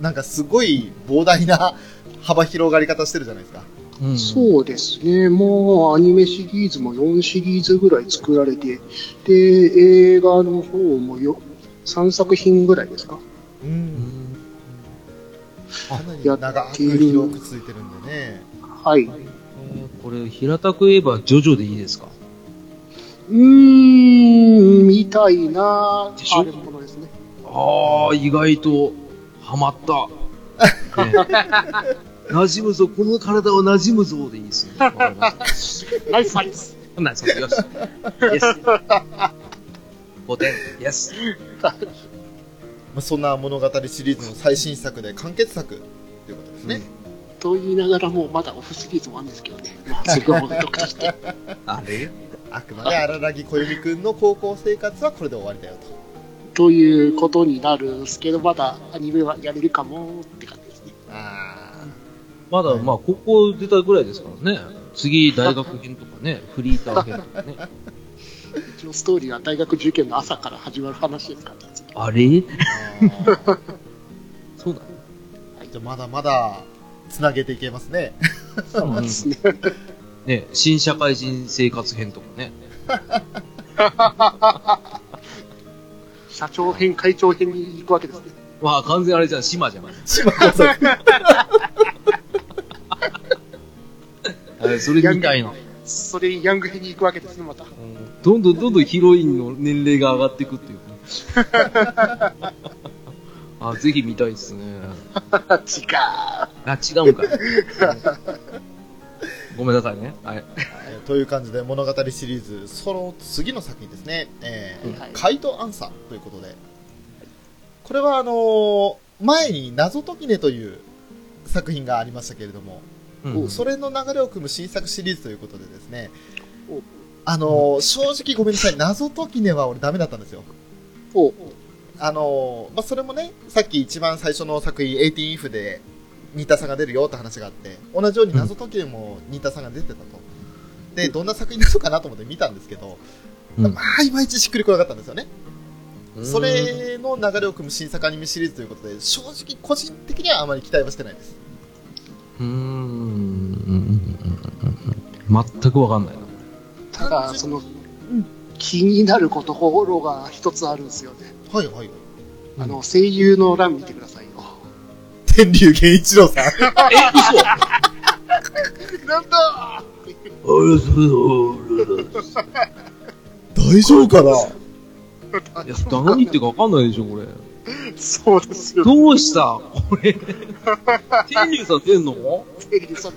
なんかすごい膨大な幅広がり方してるじゃないですか。ーうんそうですね。もうアニメシリーズも4シリーズぐらい作られて、で、映画の方もよ3作品ぐらいですか？う。うんんかなりや長く広くついてるんでね。はい。えーこれ、平たく言えば、ジョジョでいいですか？うーん、みたいな、あるものですね。ああ、意外と、ハマった。ね馴染むぞ、この体は馴染むぞでいいですね。ナイスサイズ。ナイスよし。イエス。5点。イエス。まあ、そんな物語シリーズの最新作で完結作ということですね。と言いながらもうまだオフシリーズもあるんですけどね。まあ、そこほどとして。あれ？あくまで荒木小由美くんの高校生活はこれで終わりだよと。ということになるんですけど、まだアニメはやれるかもって感じですね。あまだ、まあ、高校出たぐらいですからね。次、大学編とかね、フリーター編とかね。一応ストーリーは大学受験の朝から始まる話ですからね。あれ？そうだね。ー。じゃあまだまだ、つなげていけますね。そうですね。ね、新社会人生活編とかね。社長編、会長編に行くわけですね。まあ、完全あれじゃん、島じゃん。島耕作。あれそれみたいな。それにヤング編に行くわけですね、また。どんどんどんどんヒロインの年齢が上がっていくっていうか。あ、ぜひ見たいですね。違う。あ、違うんかい。ごめんなさいね。はい。えーという感じで物語シリーズ、その次の作品ですね。えーはいカイトアンサーということで。これはあのー前に謎解きねという作品がありましたけれども、うんそれの流れを組む新作シリーズということでですねお、あのー正直ごめんなさい、謎解きねは俺ダメだったんですよ。おあのーまあ、それもね、さっき一番最初の作品、18 if で、新田さんが出るよって話があって、同じように謎解きでも新田さんが出てたと。で、どんな作品なのかなと思って見たんですけど、うんまあ、いまいちしっくりこなかったんですよね。うんそれの流れを組む新作アニメシリーズということで、正直個人的にはあまり期待はしてないです。うーん。全くわかんないな。ただ、その、気になることころが一つあるんですよね。はいはい。あの、声優の欄見てくださいよ。天竜源一郎さん。え、嘘なんだ大丈夫かな？いや、何言ってるかわかんないでしょ、これ。そうですよ。どうした？これ。天竜さん出んの？テレビさん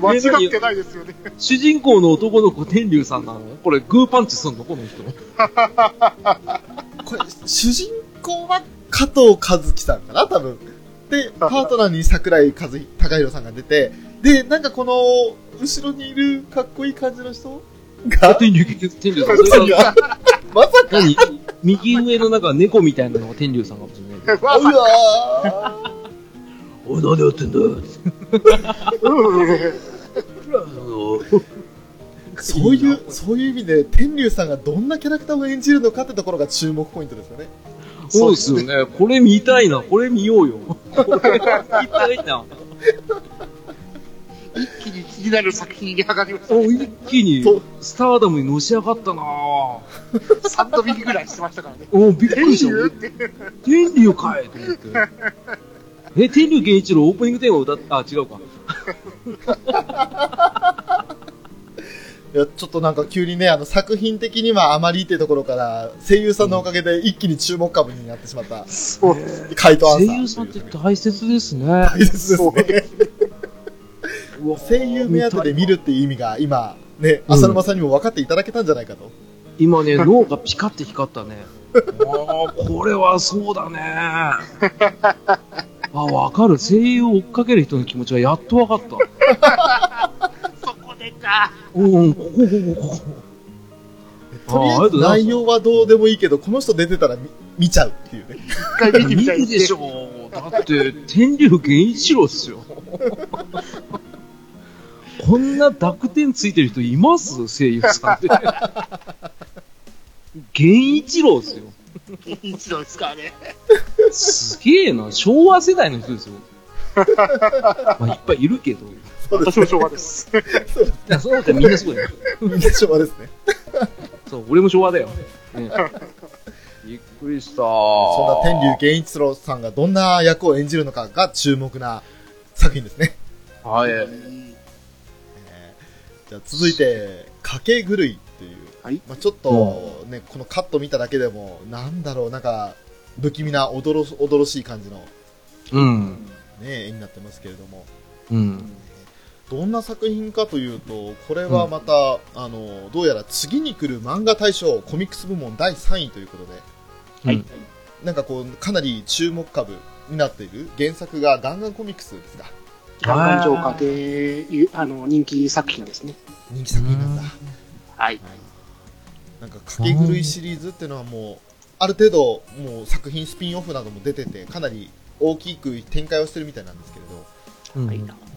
間違ってないですよね。主人公の男の子天竜さんなの？これグーパンチすんの？この人。これ、主人公は加藤和樹さんかな？多分。で、パートナーに桜井和貴弘さんが出て、で、なんかこの、後ろにいるかっこいい感じの人？が、天竜、天竜さん。それががまさか、何？右上のなんか猫みたいなのが天竜さんかもしれない。うわおい、何やってんだそういう、そういう意味で、天竜さんがどんなキャラクターを演じるのかってところが注目ポイントですよね。そうですよね。これ見たいな。これ見ようよ。これ見たいな。一気に気になる作品に上がりました、おね。一気にスターダムにのし上がったなぁ。3度見ぐらいしてましたからね。おびっくりした。天竜？って天竜かいと思って。え、天竜源一郎オープニングテーマ歌っあ、違うか。いや、ちょっとなんか急にね、あの、作品的にはあまりってところから、声優さんのおかげで一気に注目株になってしまった、そうです。カイトアンサー。声優さんって大切ですね。大切ですね。声優目当てで見るっていう意味が今、ね、うん浅沼さんにも分かっていただけたんじゃないかと。今ね、脳がピカって光ったね。ああ、これはそうだね。あ、わかる。声優を追っかける人の気持ちはやっとわかった。そこでか。うん、ここ、ここ、ここ。とりあえず内容はどうでもいいけど、この人出てたら見見ちゃうっていうね。一回見てみ見たいるでしょう。だって、天竜源一郎っすよ。こんな濁点ついてる人います？声優さんで。源一郎っすよ。一度ですからね。すげえな。昭和世代の人ですよ。まあ、いっぱいいるけど。い私も昭和です。や、そうだったらみんなそうだよ。みんな昭和ですね。そう、俺も昭和だよ。ね、びっくりした。そんな天竜源一郎さんがどんな役を演じるのかが注目な作品ですね。はい。えーじゃあ続いて、賭け狂いっていう。はいまあ、ちょっとね、このカット見ただけでも、なんだろう、なんか、不気味な驚し驚しい感じの、うん。ね、絵になってますけれども。うん。どんな作品かというと、これはまた、あの、どうやら次に来る漫画大賞コミックス部門第3位ということで、はい。なんかこう、かなり注目株になっている原作がガンガンコミックスですか。ガンガン浄化で、ゆあの、人気作品ですね。人気作品なんだ。はい。なんか、かけ狂いシリーズっていうのはもう、ある程度、もう作品スピンオフなども出てて、かなり大きく展開をしてるみたいなんですけれど、うんはい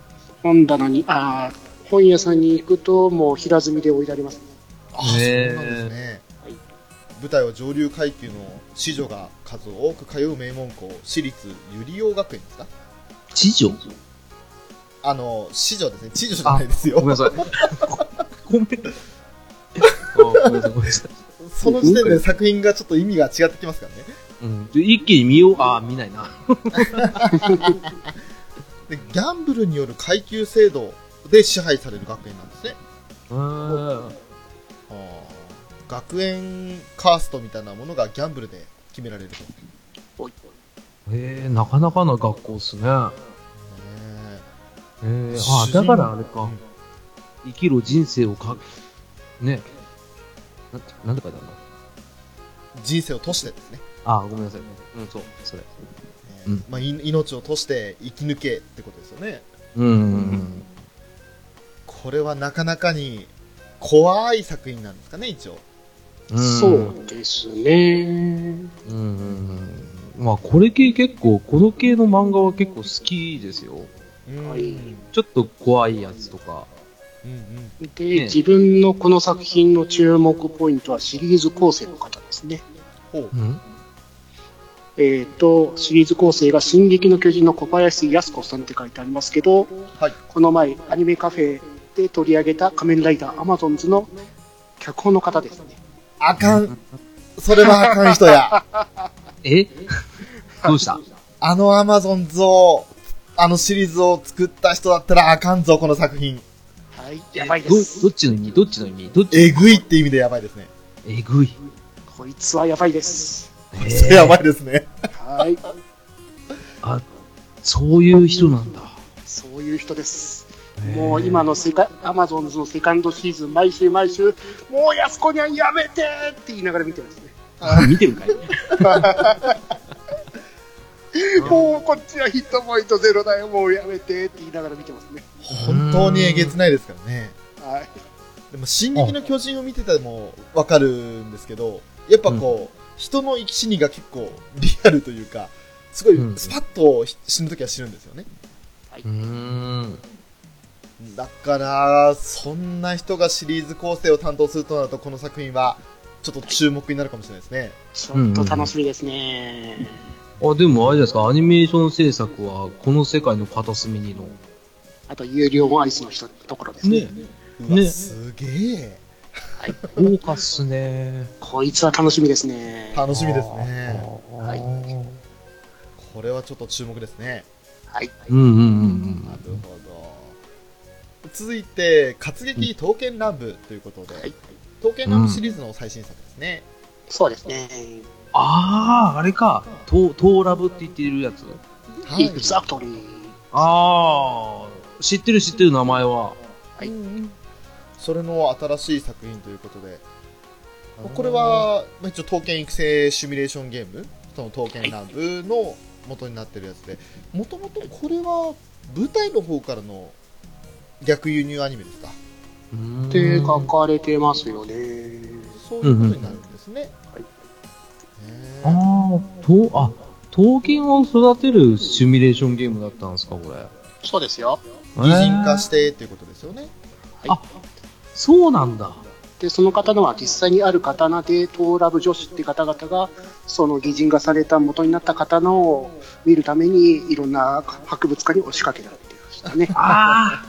本棚に、あー本屋さんに行くと、もう平積みで置いてありますね。ああ、そうなんですね。はい舞台は上流階級の子女が数多く通う名門校、私立ゆりお学園ですか？知女あの、子女ですね。知女じゃないですよ。ごめんなさい。ごめん。あごめんなさい、ごめんなさい。その時点で作品がちょっと意味が違ってきますからね。うん。で一気に見よう。あー、見ないな。で、ギャンブルによる階級制度で支配される学園なんですね。うん。あー学園カーストみたいなものがギャンブルで決められると。へえ、なかなかな学校っすね。ねへえ、主人あ、だからあれかうん。生きろ人生をか、ね。ななんて書いてあるの人生を賭してですね。あー、ごめんなさい。うん、そう、それ。ねうんまあ、い命を賭して生き抜けってことですよね。うんうんこれはなかなかに怖い作品なんですかね、一応。うん。そうですね。うん。まあ、これ系結構、この系の漫画は結構好きですよ。うんはいちょっと怖いやつとか。うんうんで、ね自分のこの作品の注目ポイントはシリーズ構成の方ですね。ほう。うんえっ、と、シリーズ構成が進撃の巨人の小林靖子さんって書いてありますけど、はい。この前、アニメカフェで取り上げた仮面ライダーアマゾンズの脚本の方ですね。あかん。それはあかん人や。え？どうした？あのアマゾンズを、あのシリーズを作った人だったらあかんぞ、この作品。はい、やばいですど、どっちの意味？どっちの意味？どっち？えぐいって意味でやばいですね。えぐい。こいつはやばいです。えそれやばいですね。はい、あ、そういう人なんだ。そういう人です。もう今のセカアマゾンズのセカンドシーズン、毎週毎週、もう安子にゃんやめてって言いながら見てますね。あ見てるかい もうこっちはヒットポイントゼロだよ、もうやめてって言いながら見てますね。本当にえげつないですからね。はい。でも、進撃の巨人を見ててもわかるんですけど、やっぱこう、人の生き死にが結構リアルというか、すごいうんスパッと死ぬときは死ぬんですよね。うーん。だから、そんな人がシリーズ構成を担当するとなると、この作品は、ちょっと注目になるかもしれないですね。ちょっと楽しみですね。あ、でもあれじゃないですか、アニメーション制作は、この世界の片隅にの。あと、有料アイスの人ところですね。ねうわ、ねすげえ。豪華っすね。こいつは楽しみですね。楽しみですね。はいこれはちょっと注目ですね。はい。うんうんうんなるほど。続いて、活劇刀剣乱舞ということで、はい刀剣乱舞シリーズの最新作ですね。そうですね。ああ、あれか。トー、ラブって言ってるやつ。はいイーツアクトリー。ああ、知ってる知ってる名前は。はいそれの新しい作品ということで、これは、まあ一応、刀剣育成シミュレーションゲーム、その刀剣乱舞の元になってるやつで、もともとこれは舞台の方からの逆輸入アニメですか？うんって書かれてますよね。そういうことになるんですね。はいへあーあ、と、あ、刀剣を育てるシミュレーションゲームだったんですか、これ。そうですよ。擬人化してっていうことですよね。そうなんだ。で、その方のは実際にある刀で、トーラブ女子って方々が、その擬人化された元になった刀を見るために、いろんな博物館に押しかけられてましたね。あ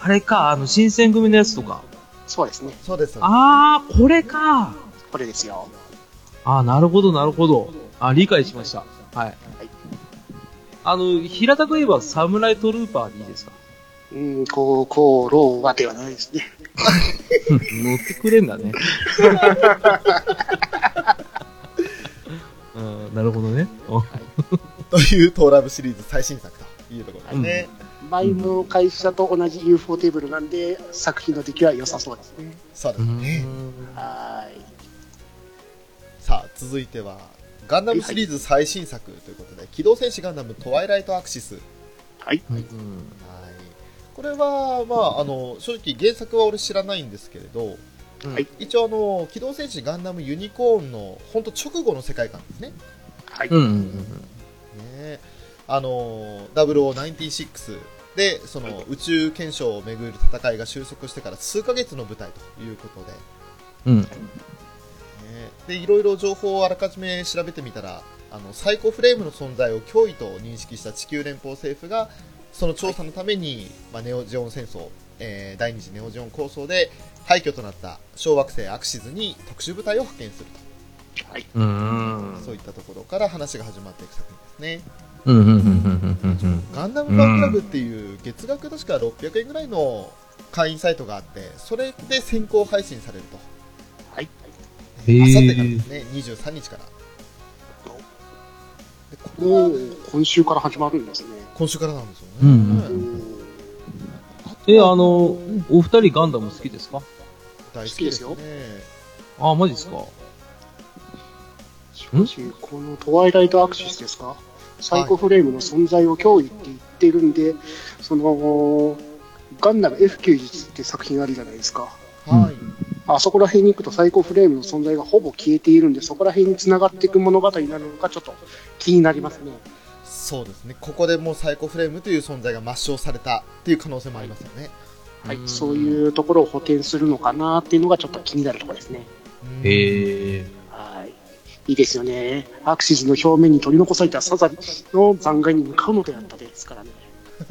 あ、あれか、あの、新選組のやつとか。そうですね。そうです。ああ、これか。これですよ。ああ、なるほど、なるほど。あ理解しました。はい。あの、平たく言えば、サムライトルーパーでいいですか？うん、こう、こう、ローはではないですね。乗ってくれんだね。うん、なるほどね。というトーラブシリーズ最新作というところですね。前の会社と同じ UFO テーブルなんで、作品の出来は良さそうですね。そうですね。はさあ、続いては、ガンダムシリーズ最新作ということで、機動戦士ガンダムトワイライトアクシス。い。はい。うんはい。これは、まあ、あの、正直原作は俺知らないんですけれど、はい一応あの、機動戦士ガンダムユニコーンの、本当直後の世界観ですね。はい。うんうんうん。ねあの、0096で、その宇宙検証をめぐる戦いが収束してから数ヶ月の舞台ということで、うん。ねで、いろいろ情報をあらかじめ調べてみたら、あの、サイコフレームの存在を脅威と認識した地球連邦政府が、その調査のために、まあ、ネオジオン戦争、えー第二次ネオジオン構想で廃墟となった小惑星アクシズに特殊部隊を派遣するはい。うん。と、そういったところから話が始まっていく作品ですね。うん。うん。うん。うん。うん。うん。ガンダムファンクラブっていう月額確か600円ぐらいの会員サイトがあって、それで先行配信されると。はい。あさってからですね、23日から。でここはもう、今週から始まるん。ですね。今週からなんですよね。うんうんうんえ、あの、お二人ガンダム好きですか？大好きですよね。あ、マジですか？しかし、このトワイライトアクシスですか？サイコフレームの存在を脅威って言ってるんで、その、ガンダム F91 って作品あるじゃないですか。はい。あそこら辺に行くとサイコフレームの存在がほぼ消えているんで、そこら辺に繋がっていく物語になるのかちょっと気になりますね。そうですね。ここでもうサイコフレームという存在が抹消されたっていう可能性もありますよね。はい、うんそういうところを補填するのかなっていうのがちょっと気になるところですね。うんへえ。はい。いいですよね。アクシズの表面に取り残されたサザビの残骸に向かうのであったですからね。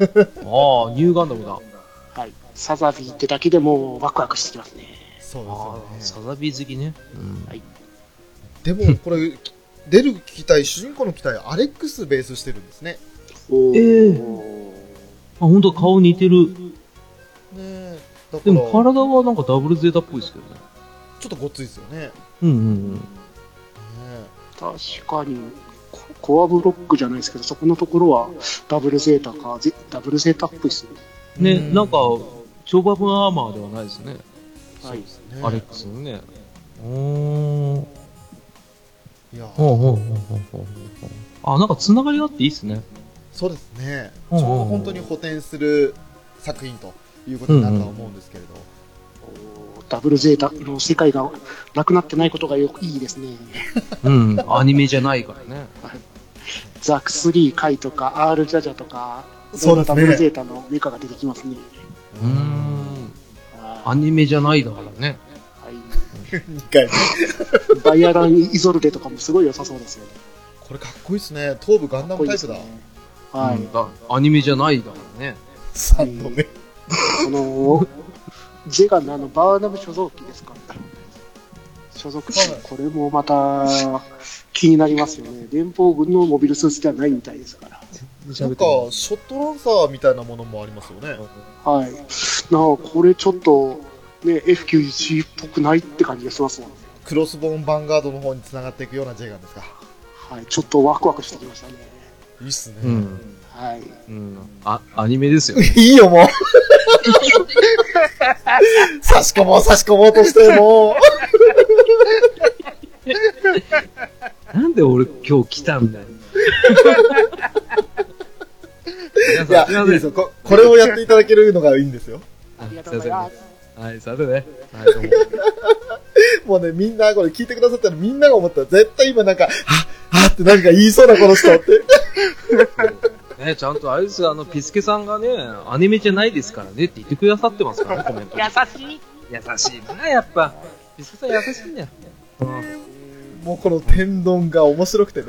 ああ、ニューガンダムだ。はい。サザビってだけでもうワクワクしてきますね。そうですよね。サザビー好きね。うんはいでも、これ、出る機体、主人公の機体、アレックスベースしてるんですね。ええあ、本当だ顔似てる。ねでら、も体はなんかダブルゼータっぽいですけどね。ちょっとごっついですよね。ねうんうん確かにコ、コアブロックじゃないですけど、そこのところはダブルゼータか、ゼダブルゼータっぽいですね。うん。ね、うんなんか、超バブアーマーではないですね。そうですね。アレックスのね。おー。いや、ほうほうほうほうほうほう。あ、なんかつながりがあっていいっすね。そうですね。ちょうど本当に補填する作品ということになるとは思うんですけれど。ダブルゼータの世界がなくなってないことがよくいいですね。うん、アニメじゃないからね。ザク3回とか R ジャジャとか、そうですねダブルゼータのメカが出てきますね。うーん。はアニメじゃないだからね。い。2回目。バイアランイゾルデとかもすごい良さそうですよね。これかっこいいですね。頭部ガンダムタイプだ。かっこいいですねはい。うんだアニメじゃないだからね。3度目。この、ジェガのあのバーナム所属機ですか。所属機、はいこれもまた気になりますよね。連邦軍のモビルスーツではないみたいですから。なんか、ショットランサーみたいなものもありますよね。はい。なあ、これちょっと、ね、F91 っぽくないって感じがしますもんね。クロスボーンヴァンガードの方に繋がっていくようなジェガンですか？はい。ちょっとワクワクしてきましたね。いいっすね。うん。はい。うん。あ、アニメですよね。いいよ、もう。差し込もう、差し込もうとして、もう。なんで俺今日来たんだよ。皆いや、いいですよこ。これをやっていただけるのがいいんですよ。ありがとうございます。はい、さてね。はい、どうも。もうね、みんな、これ聞いてくださったらみんなが思ったら、絶対今なんか、はっ、はっって何か言いそうなこの人って。ね、ちゃんとあれですよあの、ピスケさんがね、アニメじゃないですからねって言ってくださってますからね、コメントに。優しい。優しいな、やっぱ。ピスケさん優しいんだよ。うんもうこの天丼が面白くてね。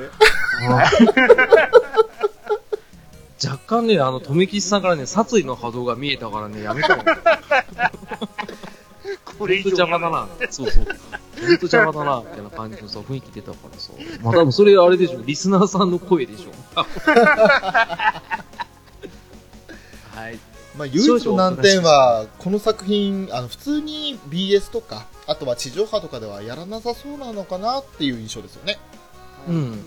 若干ね、あの、富吉さんからね、殺意の波動が見えたからね、やめたの。これ以上邪魔だな。そうそう。ほんと邪魔だな、みたいな感じのさ、雰囲気出たからさ。まあ多分それあれでしょ、リスナーさんの声でしょ。はい。まあ、唯一の難点は、この作品、あの、普通に BS とか、あとは地上波とかではやらなさそうなのかなっていう印象ですよね。うん。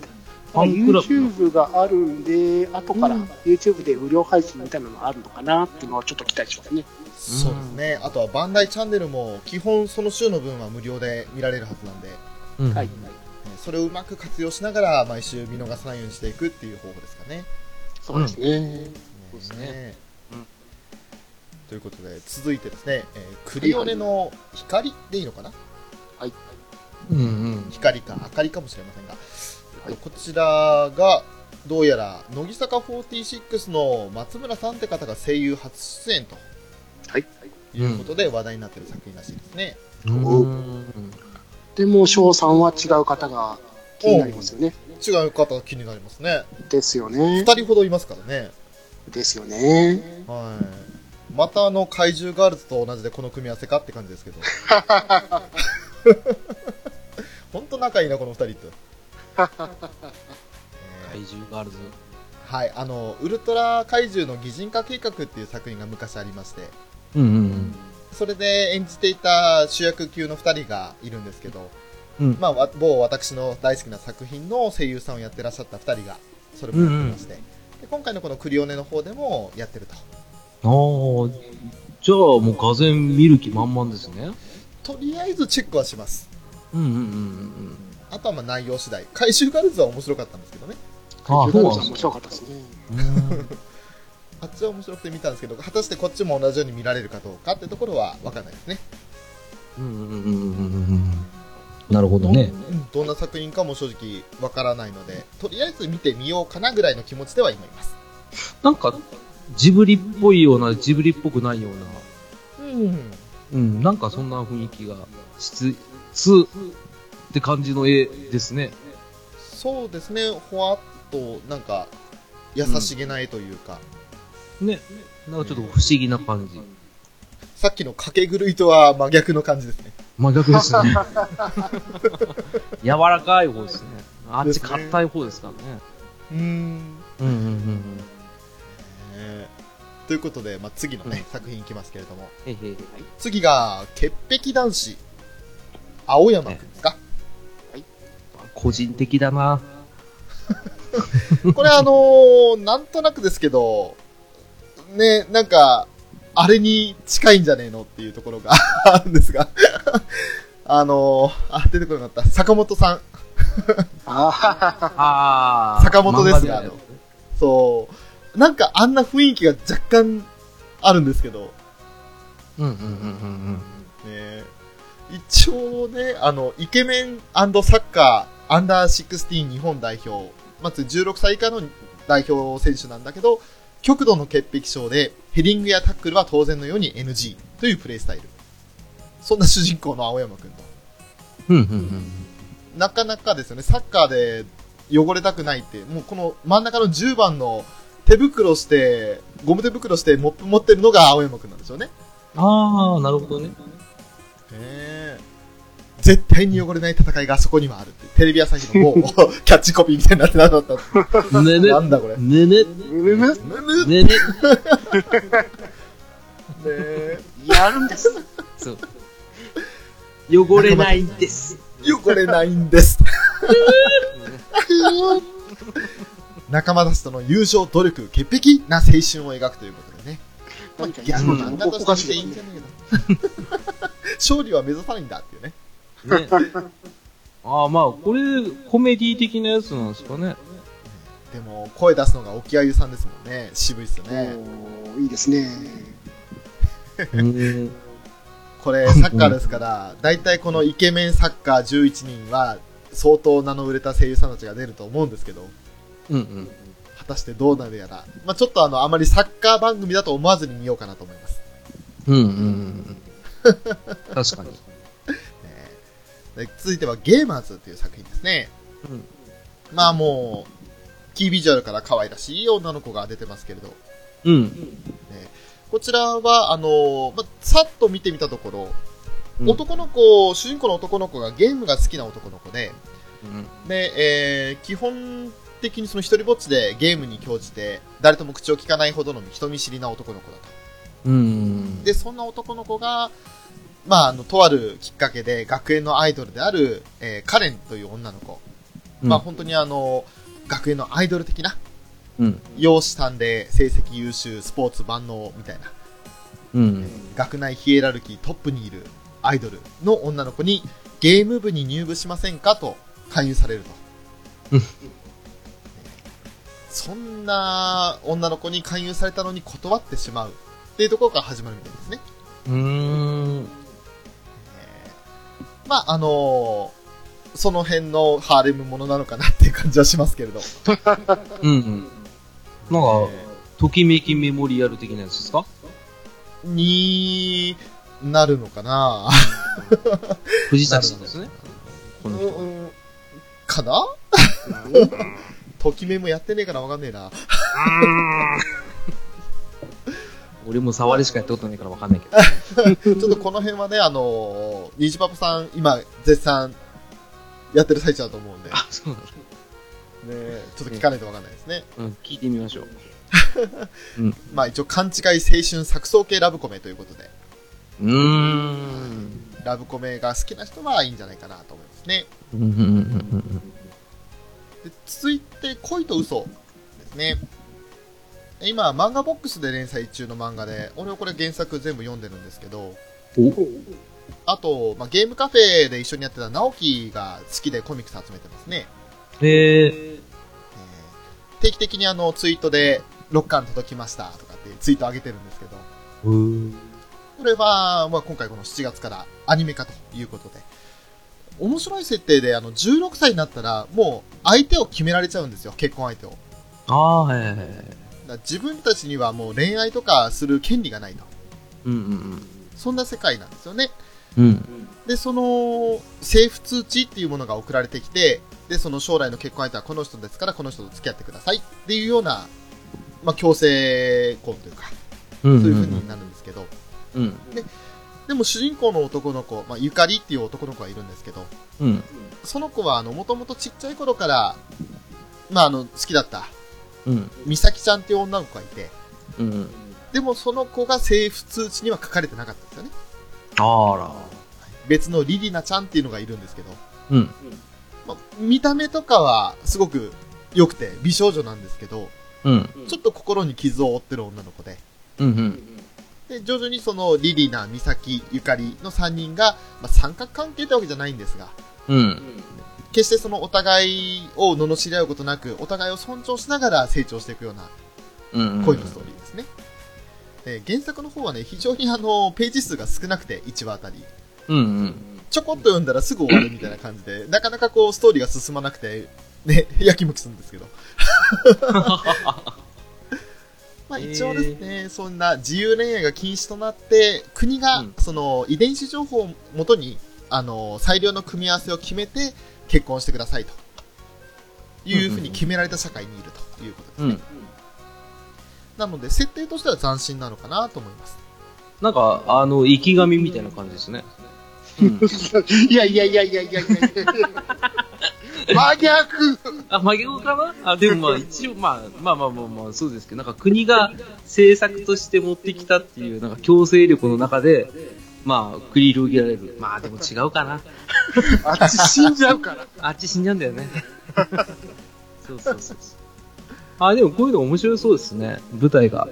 まあ YouTube があるんで、後からうん YouTube で無料配信みたいなのあるのかなっていうのはちょっと期待しますね。そうですね。あとはバンダイチャンネルも、基本その週の分は無料で見られるはずなんで、うん。はい。ねそれをうまく活用しながら、毎週見逃さないようにしていくっていう方法ですかね。そうですね。そうですねうんということで、続いてですね、えークリオネの光でいいのかな？うんうん。光か明かりかもしれませんが、えっとこちらがどうやら乃木坂46の松村さんって方が声優初出演とはい。いうことで話題になっている作品らしいですね、うん。でも、翔さんは違う方が気になりますよね。違う方気になりますねですよね2。人ほどいますからねですよね。はいまたあの怪獣ガールズと同じでこの組み合わせかって感じですけど 本当仲いいなこの2人って、えー怪獣ガールズ。はいあのウルトラ怪獣の擬人化計画っていう作品が昔ありましてうんうんそれで演じていた主役級の2人がいるんですけど、うん。まあ、わ某私の大好きな作品の声優さんをやってらっしゃった2人がそれもやってまして、で今回のこのクリオネの方でもやってるとああ、じゃあもうがぜん見る気満々ですね。とりあえずチェックはしますうんうんうんうん。あとはまあ内容次第回収ガールズは面白かったんですけどねああ、そうなんです面ね。白かったですね。うん あっちは面白くて見たんですけど果たしてこっちも同じように見られるかどうかってところは分かんないですね、うんうんうんうんうんうん。なるほどね。うんどんな作品かも正直分からないのでとりあえず見てみようかなぐらいの気持ちでは今いますなんか、ジブリっぽいような、ジブリっぽくないような、うんうん、なんかそんな雰囲気がしつつって感じの絵ですね。そうですねほわっとなんか優しげな絵というか、ね。なんかちょっと不思議な感じ。さっきの掛け狂いとは真逆の感じですね真逆ですね。柔らかい方ですね。あっち硬い方ですからね。うんうんうんうんねということで、まあ、次のね、作品いきますけれどもうん。へへ。次が潔癖男子青山くんですか、個人的だな。これあのーなんとなくですけどねなんかあれに近いんじゃねえのっていうところが あるんですが。あのーあ出てこなかった。坂本さん。あああ。坂本ですね漫画で。はそう。なんかあんな雰囲気が若干あるんですけど。うんうんうんうん。ね一応ね、あの、イケメンサッカーアンダー16日本代表、まず16歳以下の代表選手なんだけど、極度の潔癖症で、ヘディングやタックルは当然のように NG というプレイスタイル。そんな主人公の青山くんと。うん。うんうんうん。なかなかですよね、サッカーで汚れたくないって、もうこの真ん中の10番の手袋して、ゴム手袋してモップ持ってるのが青山くんなんですよね。ああ、なるほどね。え絶対に汚れない戦いがあそこにはあるって、テレビ朝日のもうキャッチコピーみたいになってなかった。ねね。なんだこれ。ねねね。むむぬねね。ねやるんです。そう。汚れないんです。汚れないんです。仲間たちとの友情、努力、潔癖な青春を描くということでね。ギャグ漫画としていいんじゃないかな。勝利は目指さないんだっていうね。ね。あああ、まあ、これ、コメディ的なやつなんですかね。でも、声出すのが沖合優さんですもんね。渋いっすよね。いいですね。うん。これ、サッカーですから、大体このイケメンサッカー11人は、相当名の売れた声優さんたちが出ると思うんですけど、うんうん。果たしてどうなるやら。まあちょっとあの、あまりサッカー番組だと思わずに見ようかなと思います。うんうんうん。確かに。で続いてはゲーマーズという作品ですね。うん。まあもう、キービジュアルから可愛らしい女の子が出てますけれど、うん。こちらは、あの、まあ、さっと見てみたところ、うん男の子、主人公の男の子がゲームが好きな男の子で、うん。で、えー基本的にその一人ぼっちでゲームに興じて、誰とも口を聞かないほどの人見知りな男の子だと。うん。で、そんな男の子が、まあ、あの、とあるきっかけで学園のアイドルである、えーカレンという女の子。まあ、本当にあの、学園のアイドル的な、うん。容姿端麗、成績優秀、スポーツ万能みたいな、うん。学内ヒエラルキートップにいるアイドルの女の子に、ゲーム部に入部しませんかと勧誘されると。うんそんな女の子に勧誘されたのに断ってしまうっていうところから始まるみたいですね。うーん。まあ、あのーその辺のハーレムものなのかなっていう感じはしますけれど。うんうん。なんか、ときめきメモリアル的なやつですか？になるのかな藤崎さんですね。この人。うんかな？ときめもやってねえからわかんねえな。俺も触りしかやったことないからわかんないけど。ちょっとこの辺はね、あのー、ニジパパさん、今、絶賛、やってる最中だと思うんで、ね、あ、そうなんだ。ちょっと聞かないとわかんないですね。うん、聞いてみましょう。まあ一応、勘違い青春錯綜系ラブコメということで、うーん。ラブコメが好きな人はいいんじゃないかなと思いますね。うんうんうんうんで続いて、恋と嘘ですね。今、漫画ボックスで連載中の漫画で、俺はこれ原作全部読んでるんですけど、うん。あと、まあ、ゲームカフェで一緒にやってた直樹が好きでコミックス集めてますね。おへえ。えー定期的にあの、ツイートで、6巻届きましたとかってツイート上げてるんですけど、これは、まあ、今回この7月からアニメ化ということで、面白い設定で、あの、16歳になったら、もう相手を決められちゃうんですよ、結婚相手を。ああ、はいはいはい。自分たちにはもう恋愛とかする権利がないと。うんうんそんな世界なんですよね。うん。うん。で、その、政府通知っていうものが送られてきて、で、その将来の結婚相手はこの人ですから、この人と付き合ってくださいっていうような、まあ、強制婚というか、うんそういう風になるんですけど、うん。でも主人公の男の子、まあ、ゆかりっていう男の子がいるんですけど、うん。その子は、あの、もともとちっちゃい頃から、まあ、あの、好きだった、うん。美咲ちゃんっていう女の子がいて、うん。でもその子が政府通知には書かれてなかったんですよね。あら。別のリリナちゃんっていうのがいるんですけど、うん。まあ、見た目とかはすごく良くて美少女なんですけど、うん。ちょっと心に傷を負ってる女の子で、うん。うん。で、徐々にそのリリナ、ミサキ、ゆかりの3人が、まあ、三角関係ってわけじゃないんですが、うん。決してそのお互いを罵り合うことなく、お互いを尊重しながら成長していくようなうん。恋のストーリーですね。で原作の方はね、非常にあの、ページ数が少なくて、1話あたり。うん。うん。ちょこっと読んだらすぐ終わるみたいな感じで、なかなかこう、ストーリーが進まなくて、ね、やきもきするんですけど。まあ一応ですね、そんな自由恋愛が禁止となって、国がうんその遺伝子情報をもとに、あの、最良の組み合わせを決めて結婚してくださいと。いうふうに決められた社会にいるということですね。うん。なので、設定としては斬新なのかなと思います。なんか、あの、生き神みたいな感じですね。うん。いやいやいやいやいやいやいや真逆あ、真逆かな？あ、でもまあ一応、まあ、まあまあまあまあ、そうですけど、なんか国が政策として持ってきたっていう、なんか強制力の中で、まあ、繰り広げられる。まあでも違うかな。あっち死んじゃうから。あっち死んじゃうんだよね。そうそうそうそう。あ、でもこういうの面白そうですね。舞台が。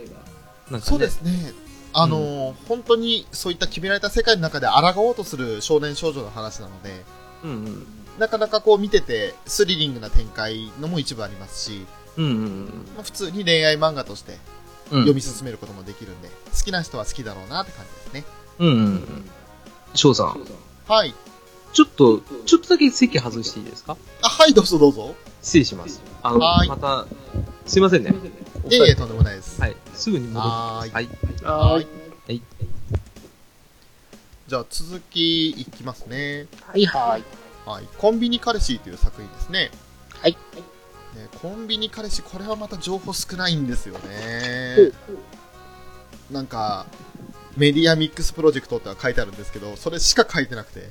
ねそうですね。あのー本当にそういった決められた世界の中で抗おうとする少年少女の話なので、うんうん。なかなかこう見ててスリリングな展開のも一部ありますし、うんうんまあ、普通に恋愛漫画としてうん。読み進めることもできるんで、好きな人は好きだろうなって感じですね。うんうんうん。翔さん、はい。ちょっと、ちょっとだけ席外していいですか？あ、はい、どうぞどうぞ。失礼します。あの、はいまた、すいませんね。えいえ、とんでもないです。はい。すぐに戻ってきはーいます。はい。はーい。はい。じゃあ続きいきますね。はいはい。はい。コンビニ彼氏という作品ですね。はい。ねコンビニ彼氏、これはまた情報少ないんですよね。なんか、メディアミックスプロジェクトっては書いてあるんですけど、それしか書いてなくて、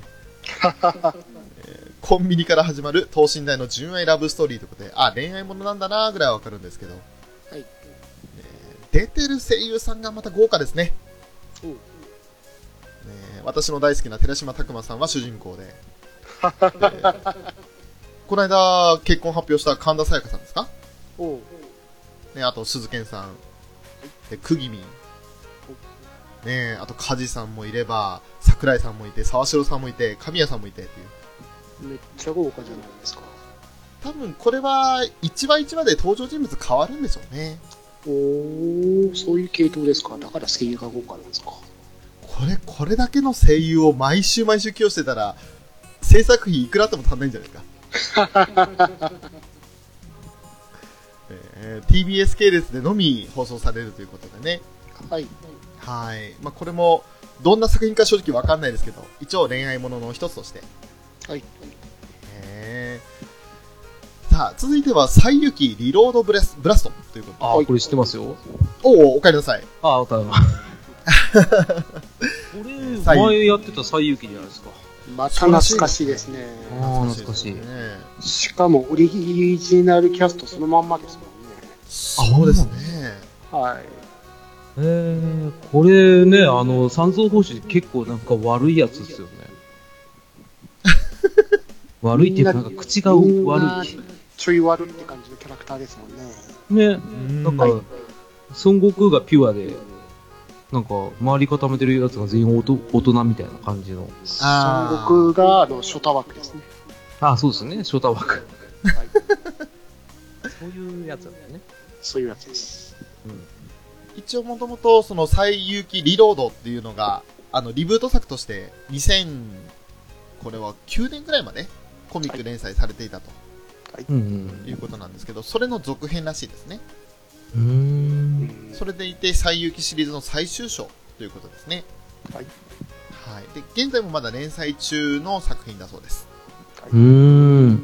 えーコンビニから始まる等身大の純愛ラブストーリーということで、あ、恋愛ものなんだなぐらいはわかるんですけど、い。えー出てる声優さんがまた豪華ですね。う。んね私の大好きな寺島拓磨さんは主人公で、えーこの間結婚発表した神田沙也加さんですか？おう。ね、あと鈴賢さん、で、くぎみん、ね、あと梶さんもいれば、桜井さんもいて、沢城さんもいて、神谷さんもいてっていう。めっちゃ豪華じゃないですか。多分これは1話1話で登場人物変わるんでしょうね。おー、そういう系統ですか。だから声優が豪華なんですか。これ、これだけの声優を毎週毎週起用してたら、制作費いくらあっても足んないんじゃないですか。えー TBS 系列でのみ放送されるということでね。はい。はい。まあ、これも、どんな作品か正直わかんないですけど、一応恋愛ものの一つとして。はい。へーさあ、続いては、西遊記リロードブレスブラストということで。あ、これ知ってますよ。おお、お帰りなさい。あ、おたま。これ、前やってた西遊記じゃないですか。また懐かしいですね。ああ、懐かしい。ね。しかも、オリジナルキャストそのまんまですもんね。そうですね。はい。えー、これね、あの、三蔵法師結構なんか悪いやつですよね。悪いっていうか、なんか口が悪い。ちょい悪って感じのキャラクターですもんね。ね、なんか、はい孫悟空がピュアで、なんか、周り固めてるやつが全員おと大人みたいな感じの。孫悟空が、あの、初太枠ですね。あ、そうですね、初太枠。はい。そういうやつなんだよね。そういうやつです。一応もともと、その、西遊記リロードっていうのが、あの、リブート作として、2000、これは9年ぐらいまで、コミック連載されていたとうんいうことなんですけど、それの続編らしいですね。うん。それでいて、西遊記シリーズの最終章ということですね。はい。はい。で、現在もまだ連載中の作品だそうです。うーん。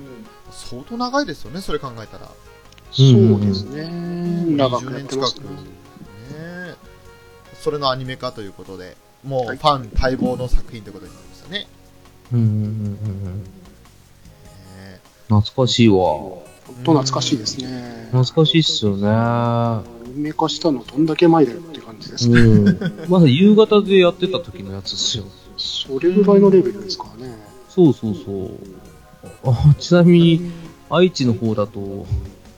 相当長いですよね、それ考えたら。そうですね。長く20や年近く。ってますねね。それのアニメ化ということで、もうはいファン待望の作品ということになりましたね。うんうんうんうん。ね懐かしいわ。本当懐かしいですね。懐かしいっすよね。アニメ化したのどんだけ前だよって感じですね。うん。まだ夕方でやってた時のやつっすよ。それぐらいのレベルですからね。そうそうそう。あちなみに、愛知の方だと、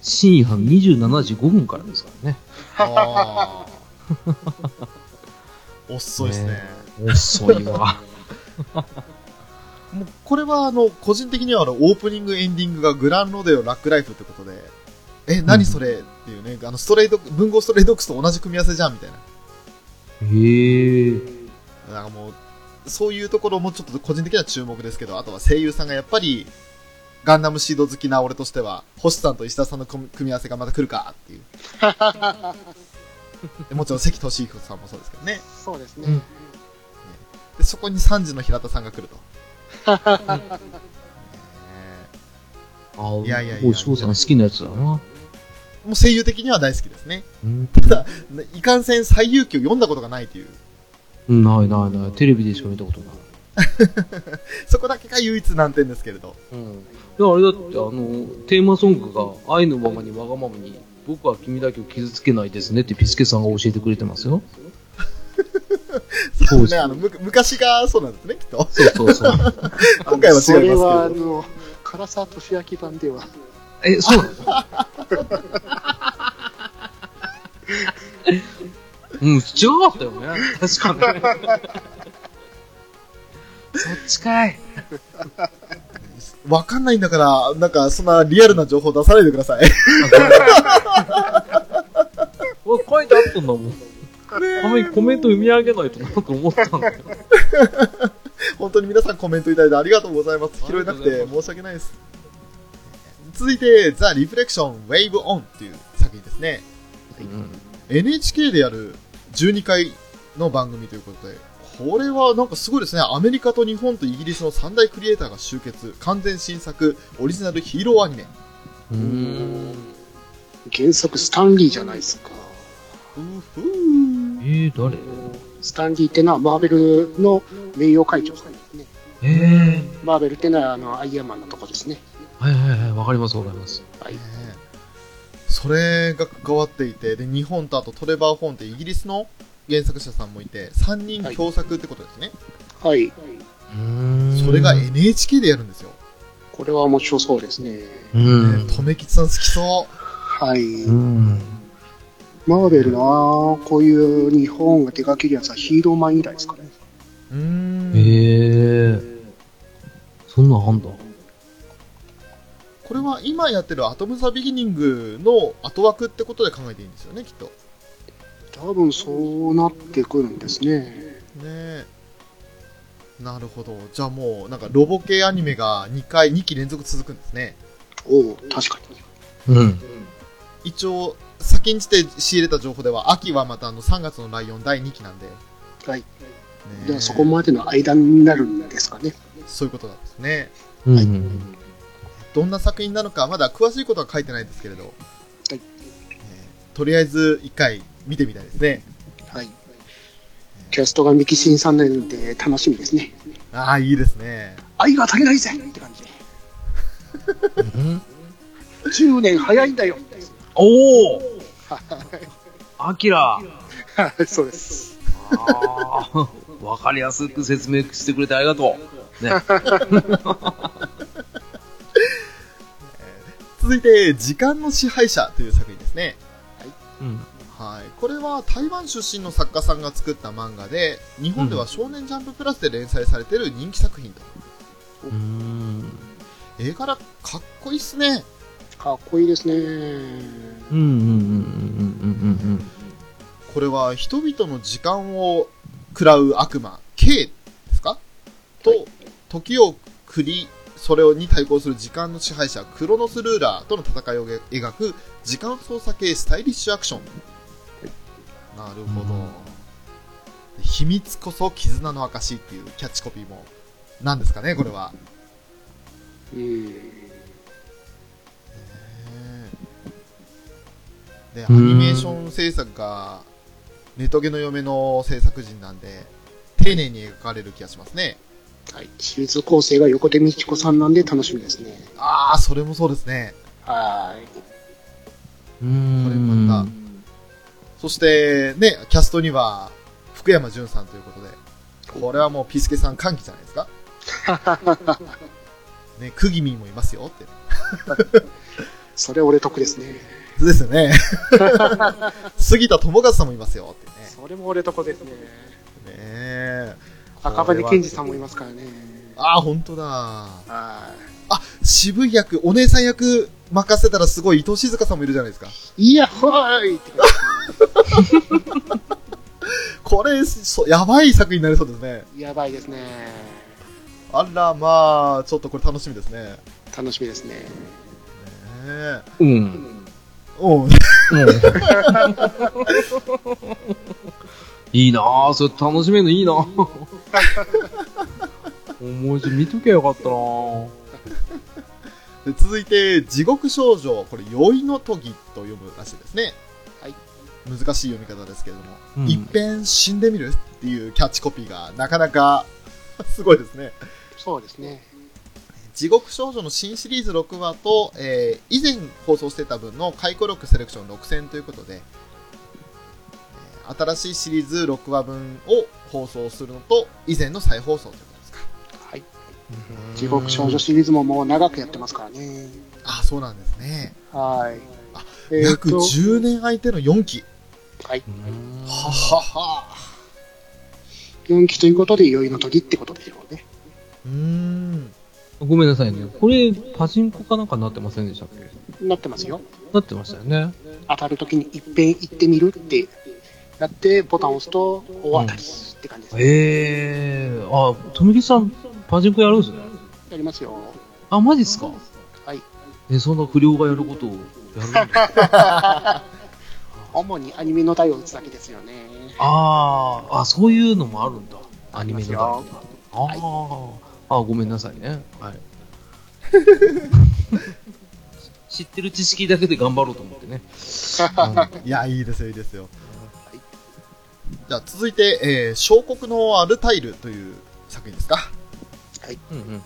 深夜27時5分からですからね。遅いですね。ね遅いわ。もうこれはあの個人的にはあのオープニングエンディングがグランロデオラックライフってことで、え、何それ？っていうね、あのストレイド、文豪ストレイドックスと同じ組み合わせじゃんみたいな。へえ。なんかもう、そういうところもちょっと個人的には注目ですけど、あとは声優さんがやっぱり、ガンダムシード好きな俺としては、星さんと石田さんの組み合わせがまた来るかっていう。でもちろん関俊彦さんもそうですけどね。そうですねうん。で、そこに3時の平田さんが来ると。ねあいやいやいやもう翔さん好きなやつだな。もう声優的には大好きですね。うん。ただ、ねいかんせん最遊記を読んだことがないという。ないないない。テレビでしか見たことない。そこだけが唯一難点ですけれど。うん。いや、あれだって、あの、テーマソングが、愛のままにわがままに、僕は君だけを傷つけないですねってピスケさんが教えてくれてますよ。そうですね、あの、む昔がそうなんですね、きっと。そうそうそう。今回は違いますけどそれは、あの、唐沢俊明版では、え、そうなの うん、違かったよね。確かに。そっちかい。わかんないんだから、なんか、そんなリアルな情報出さないでください。書いてあったんだもん。たまにコメント読み上げないとなと思ったんだよ。本当に皆さんコメントいただいてありがとうございます。拾えなくて申し訳ないです。続いて、ザ・リフレクション・ウェイブ・オンっていう作品ですね。NHK でやる12回の番組ということで、これはなんかすごいですね。アメリカと日本とイギリスの三大クリエイターが集結。完全新作、オリジナルヒーローアニメ。うーん。原作スタンリーじゃないですか。ふうふうえー、誰？スタンリーってのはマーベルの名誉会長さんですね。えー。マーベルってのはあのアイアンマンのとこですね。はいはいはい、わかりますわかります。はいそれが関わっていて、で、日本とあとトレバー・フォンってイギリスの原作者さんもいて、3人共作ってことですね。はい。うーんそれが NHK でやるんですよ。これは面白そうですね。うん。とめきちさん好きそはい。うん。マーベルなこういう日本が手掛けるやつはヒーローマン以来ですかね。う。ん。えー。そんなんあんだ。これは今やってるアトム・ザ・ビギニングの後枠ってことで考えていいんですよね、きっと。多分そうなってくるんですね。ねえ。なるほど。じゃあもう、なんかロボ系アニメが2回、2期連続続くんですね。おお、確かに。うん。一応、先んじて仕入れた情報では、秋はまたあの3月のライオン第2期なんで。はい。ねえじゃあそこまでの間になるんですかね。そういうことなんですね。うん。はいどんな作品なのか、まだ詳しいことは書いてないですけれど、はいえーとりあえず一回見てみたいですね。はい。キャストがミキシンさんなので楽しみですね。ああ、いいですね。愛が足りないぜって感じで。うん10年早いんだよ。おおアキラはいそうです。ああ、わかりやすく説明してくれてありがとう。ね。続いて、時間の支配者という作品ですね。うん。はい。これは台湾出身の作家さんが作った漫画で、日本では少年ジャンププラスで連載されている人気作品と。うーん。絵柄かっこいいっすね。かっこいいですね。うんうんうんうんうんうんこれは人々の時間を食らう悪魔、K ですか？と、時を繰り、それに対抗する時間の支配者、クロノスルーラーとの戦いを描く時間操作系スタイリッシュアクション。なるほど。うん秘密こそ絆の証っていうキャッチコピーも。何ですかね、これは。うん。で、アニメーション制作が、ネトゲの嫁の制作陣なんで、丁寧に描かれる気がしますね。はい。シリーズ構成が横手美智子さんなんで楽しみですね。ああ、それもそうですね。はい。うん。これまたそして、ね、キャストには、福山潤さんということで、これはもうピスケさん歓喜じゃないですか。ね、クギミーもいますよって。それ俺得ですね。ですよね。杉田智和さんもいますよってね。それも俺得ですね。ねえ。赤羽健二さんもいますからね。ああ、本当だ。はあ、渋い役、お姉さん役任せたらすごい伊藤静香さんもいるじゃないですか。い。いや、ほーい これ、そやばい作品になりそうですね。じやばいですね。あら、まあ、ちょっとこれ楽しみですね。ね楽しみですね。え。うん。うん。いいなぁ、それ楽しめるのいいなぁ。もうちょい見ときゃよかったなぁ。で続いて、地獄少女、これ、酔いのとぎと読むらしいですね。はい。難しい読み方ですけれども、うんいっぺん死んでみるっていうキャッチコピーがなかなか すごいですね。そうですね。地獄少女の新シリーズ6話と、えー以前放送してた分の回顧録セレクション6戦ということで、えー新しいシリーズ6話分を放送するのと、以前の再放送ということ。地獄少女シリーズももう長くやってますからね。あ、そうなんですね。はい。あえー約と10年空いての4期。はい。ははは。4期ということで、酔いの時ってことでしょうね。うーん。ごめんなさいね。これ、パチンコかなんかになってませんでしたっけ？なってますよ。なってましたよね。当たるときにいっぺん行ってみるってやって、ボタンを押すと大当たりって感じです。へえ。あ、とみきさん、パチンコやるんですね。やりますよ。あ、マジっすか？はい。え、そんな不良がやることをやるんだ 主にアニメの台を打つだけですよね。あーあ、そういうのもあるんだ。アニメのありあー、あ、ごめんなさいね。はい。知ってる知識だけで頑張ろうと思ってね。いや、いいですよ、いいですよ。じゃあ、続いて、えー、小国のアルタイルという作品ですか？うんうんうん。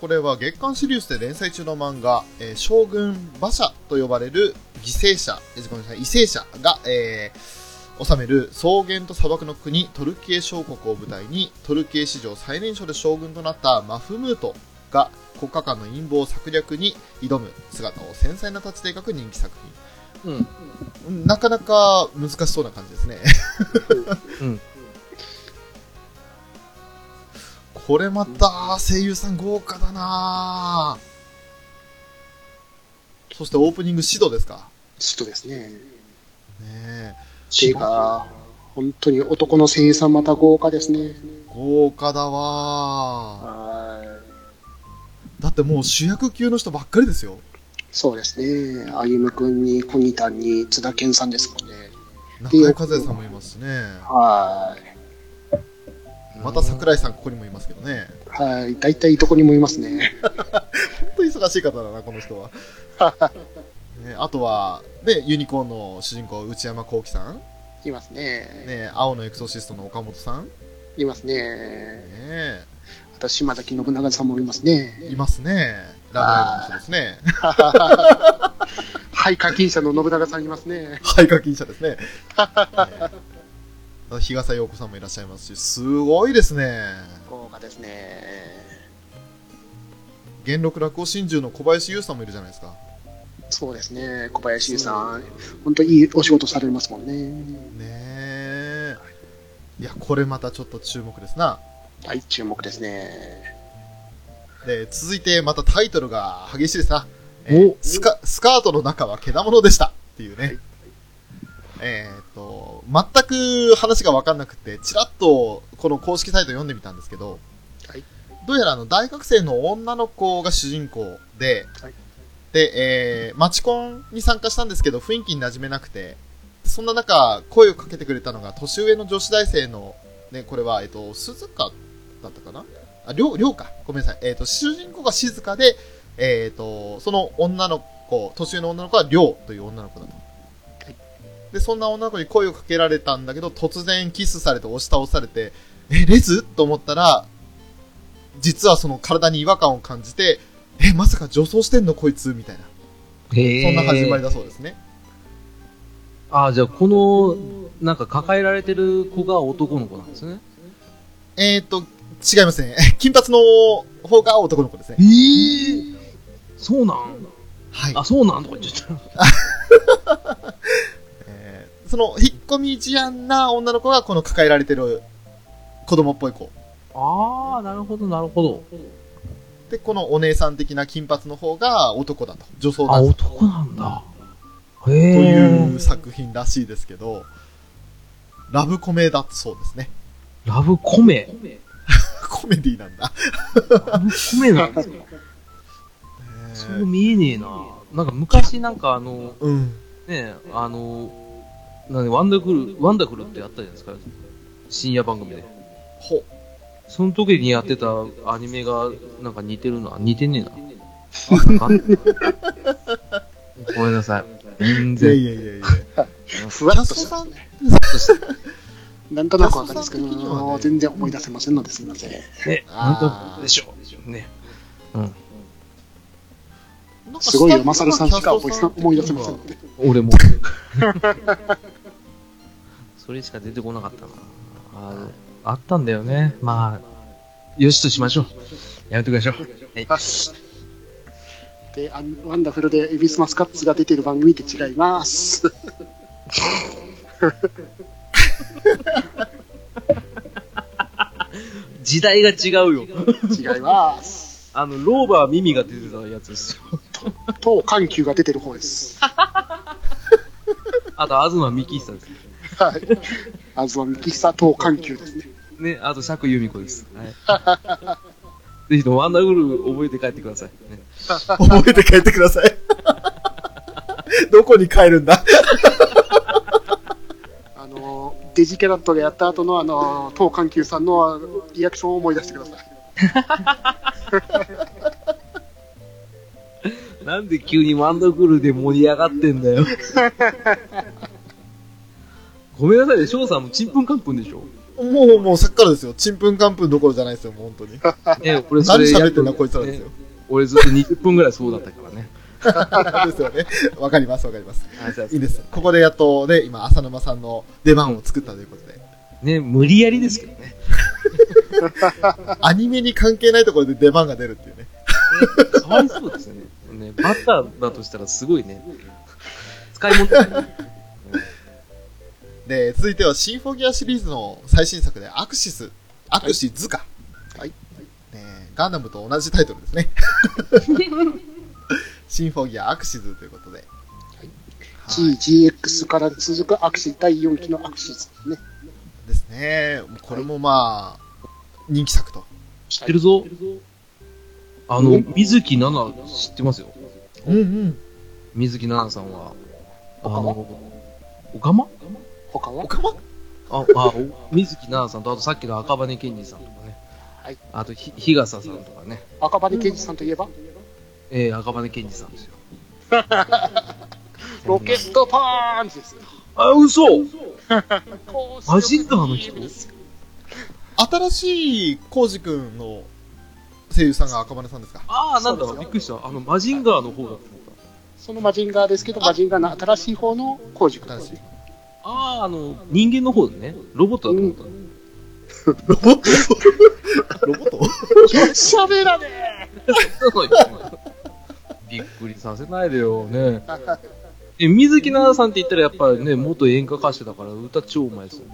これは月刊シリウスで連載中の漫画、えー将軍馬車と呼ばれる犠牲者、えーごめんなさい、為政者が、えー治める草原と砂漠の国トルキエ小国を舞台にトルキエ史上最年少で将軍となったマフムートが国家間の陰謀策略に挑む姿を繊細なタッチで描く人気作うん。品うんなかなか難しそうな感じですね うん。これまた声優さん豪華だなぁそしてオープニング指導ですか？ちょっとですね。ねえっていうか、本当に男の声優さんまた豪華ですね。豪華だわはだってもう主役級の人ばっかりですよい。そうですね。歩夢くんに、小木田に、津田健さんですもんね。中井和也さんもいますしねはい。また桜井さんここにもいますけどねはい。大体どこにもいますね。本当に忙しい方だなこの人は、ね、あとは、ね、ユニコーンの主人公内山聖輝さん、いますね。ね、青のエクソシストの岡本さん、ねいますね。えあと、島崎信長さんもいますね。いますねラブライブの人ですね はい、課金者の信長さんいますね。はい課金者ですね、ね 日笠陽子さんもいらっしゃいますしすごいですね。豪華ですね。元禄落語真珠の小林優さんもいるじゃないですか。そうですね。小林優さん、本当いいお仕事されますもんね。ねえ。いやこれまたちょっと注目ですな。はい、注目ですね。で続いてまたタイトルが激しいですな、えスカスカートの中はけだものでした。っていうね、えーっと全く話が分かんなくてちらっとこの公式サイト読んでみたんですけど、はいどうやらあの大学生の女の子が主人公で、はいで、えーマチコンに参加したんですけど雰囲気に馴染めなくてそんな中声をかけてくれたのが年上の女子大生の、ね、これは、えっと、鈴鹿だったかな？あ、りょう、りょうか。ごめんなさい。えっ、と、主人公が静かで、えっ、と、その女の子、年上の女の子はりょうという女の子だと。で、そんな女の子に声をかけられたんだけど、突然キスされて押し倒されて、え、レズ？と思ったら、実はその体に違和感を感じて、え、まさか女装してんのこいつ？みたいな。そんな始まりだそうですね。あ、じゃあこの、なんか抱えられてる子が男の子なんですね？えっ、と、違いますね。金髪の方が男の子ですね。ええそうなん？はい。あ、そうなん？とか言っちゃった。えーその、引っ込み思案な女の子がこの抱えられてる子供っぽい子。ああ、なるほど、なるほど。で、このお姉さん的な金髪の方が男だと。女装あ、だと。男なんだ。へとえ。いう作品らしいですけど、ラブコメだそうですね。ラブコメ？コメディなんだ。ラブコメなんですかそう見えねえな。なんか昔なんかあの、うん。ねあの、なんワンダフル、ワンダフルってやったじゃないですか。深夜番組で。ほ。その時にやってたアニメがなんか似てるな。似てねえな。なんかごめんなさい。全いや然。いやいやいや。ふわっとしキャストさんたね。なんとなくわかるんですけキャストさん的にはど、ね全然思い出せませんのですみません。ね、あーなんとでしょう。ね。うん。すごいよ、マサルさんしか思い出せませんので。俺も。それしか出てこなかったな。ああったんだよね。まあ、よしとしましょう。やめてください。はい。で、あワンダフルでエビスマスカッツが出てる番組って違います。時代が違うよ。違います。あの、ローバー耳が出てたやつですよ。当緩急が出てる方です。あと、東幹久ですね。はい。東幹久当緩急ですね。ね、あと、釈由美子です。はい。ぜひともワンダーフル覚えて帰ってください。ね、覚えて帰ってください。どこに帰るんだ？あの、デジキャラットでやった後のあの、当緩急さんのリアクションを思い出してください。なんで急にワンダーフルで盛り上がってんだよ。ごめんなさいね、翔さんもちんぷんかんぷんでしょ？もう、もうさっきからですよ。ちんぷんかんぷんどころじゃないですよ、もう本当に。ね、俺そ何れ喋ってんだ、こいつらですよ。俺ずっと20分ぐらいそうだったからね。ですよね。わかります、わかります。いいです。ここでやっとね、今、浅沼さんの出番を作ったということで。ね、無理やりですけどね。アニメに関係ないところで出番が出るっていうね。かわいそうですよね。ね、バッターだとしたらすごいね。使い物。で、続いてはシンフォギアシリーズの最新作でアクシス、アクシズか。はい。ねガンダムと同じタイトルですね。シンフォギアアクシズということで。はい GGX から続くアクシ第4期のアクシズですね。ですね。これもまあ、人気作と。知ってるぞ。あの、水木奈々知ってますよ。うんうん。水木奈々さんは。あオカマの、おかま？他はおかま？あ、あ、お水木奈々さんと、あとさっきの赤羽健二さんとかね。はい。あと、ひ、日笠さんとかね。赤羽健二さんといえば、えー、赤羽健二さんですよ。ロケットパンチですよ。あ、嘘ママジンガーの人新しいコウジ君の声優さんが赤羽さんですか？ああ、なんだびっくりした。あの、マジンガーの方だと思っそのマジンガーですけど、マジンガーの新しい方の工事新しい。た。ああ、あの、人間の方でね。ロボットだと思った。ロボット？ロボット？喋らね びっくりさせないでよね。え、水木奈々さんって言ったらやっぱりね、元演歌歌手だから歌超うまいですよ。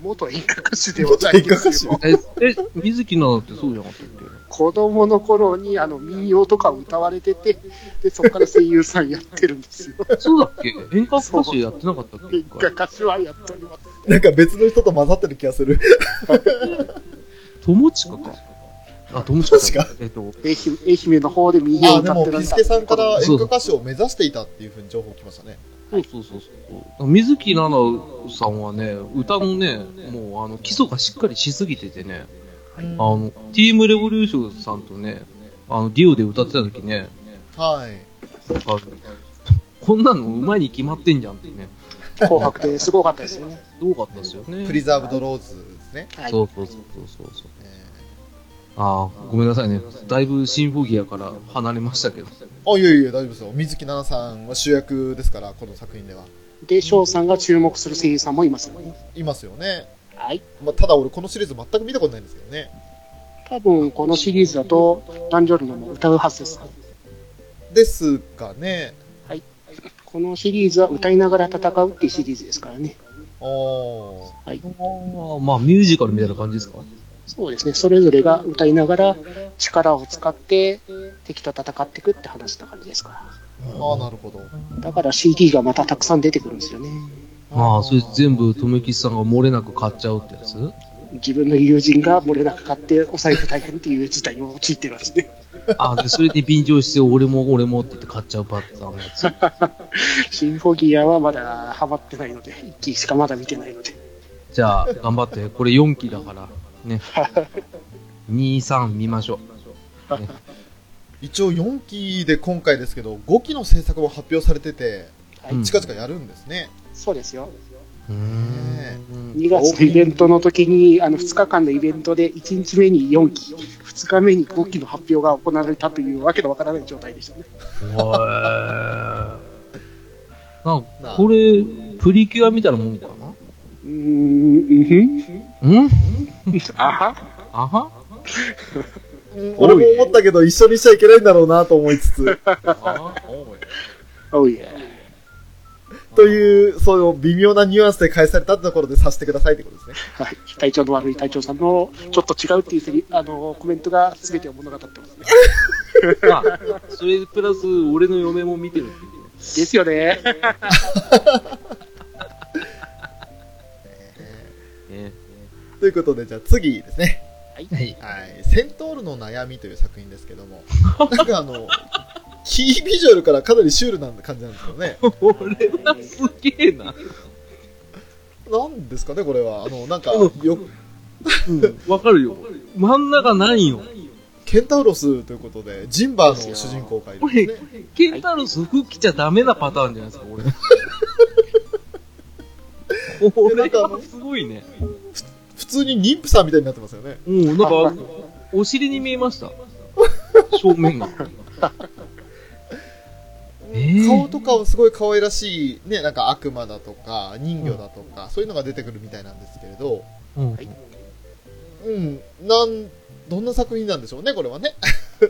元演歌歌手ではないですよ。え、え、水木奈々ってそうじゃなかったっ子供の頃にあの民謡とか歌われてて、で、そこから声優さんやってるんですよ。けそうだっけ？演歌歌手やってなかったっけ？演歌歌手はやっております。なんか別の人と混ざってる気がする。友近か。あ、友近さん。友えっと、愛媛愛媛の方で民謡歌ってらっしゃピスケさんから演歌歌手を目指していたっていうふうに情報来ましたね。そうそうそうそう。水木奈々さんはね、歌のね、もうあの、基礎がしっかりしすぎててね、あの、ティームレボリューションさんとね、あの、デュオで歌ってた時ね、はい。あのこんなのうまいに決まってんじゃんってね、紅白ですごかったですよね。すごかったですよね。プリザーブドローズですね。はい。そうそうそうそうそう。えああ、ごめんなさいね。だいぶシンフォギアから離れましたけど。ーあ、いやいや、大丈夫ですよ。水木奈々さんは主役ですから、この作品では。で、翔さんが注目する声優さんもいますよね。いますよね。はい。まあ、ただ俺このシリーズ全く見たことないんですけどね。多分、このシリーズだと、ダンジョルノも歌うはずです。ですかね。このシリーズは歌いながら戦うっていうシリーズですからね。おー。はい。ああ、まあミュージカルみたいな感じですか？そうですね。それぞれが歌いながら力を使って敵と戦っていくって話な感じですから。ああ、なるほど。だから CD がまたたくさん出てくるんですよね。ああ、それ全部、とめきちさんが漏れなく買っちゃうってやつ？自分の友人が漏れなく買ってお財布大変っていう事態に陥ってるんですね。ああ、で、それで便乗して、俺も俺もって言って買っちゃうパターンのやつ？シンフォギアはまだハマってないので、1期しかまだ見てないので。じゃあ、頑張って。これ4期だから。ね。2、3見ましょう。ね、一応4期で今回ですけど、5期の制作も発表されてて、はいうん近々やるんですね。そうですよ。うーん。2月のイベントの時に、あの2日間のイベントで1日目に4期、2日目に5期の発表が行われたというわけのわからない状態でしたね。これ、プリキュアみたいなもんかん、うん。あはあは俺も思ったけど、一緒にしちゃいけないん。だろうなと思いつつ。あおいおい。という、その微妙なニュアンスで返されたところで察してくださいってことですね。はい。体調の悪い隊長さん。の、ちょっと違うっていうセリ、あの、コメントが全てを物語ってますね。まあ、それプラス、俺の嫁も見てるっていうね。ですよ。ねということで、じゃあ次ですね。はい。はい。セントールの悩みという作品ですけども、なんかあの、キービジュアルからかなりシュールな感じなんですけどね。これはすげえな。なんですかね、これは。あの、なんか、うんよ、うん、わかるよ。真ん中ないよ。ケンタウロスということで、ジンバーの主人公がいるんですね。ケンタロス服着ちゃダメなパターンじゃないですか、俺。これはすごいね。普通に妊婦さんみたいになってますよね。うん、なんか、お尻に見えました。正面が。えー、顔とかはすごい可愛らしい、ね、なんか悪魔だとか、人魚だとか、そういうのが出てくるみたいなんですけれど、うんはいうん、なん、どんな作品なんでしょうね、これはね。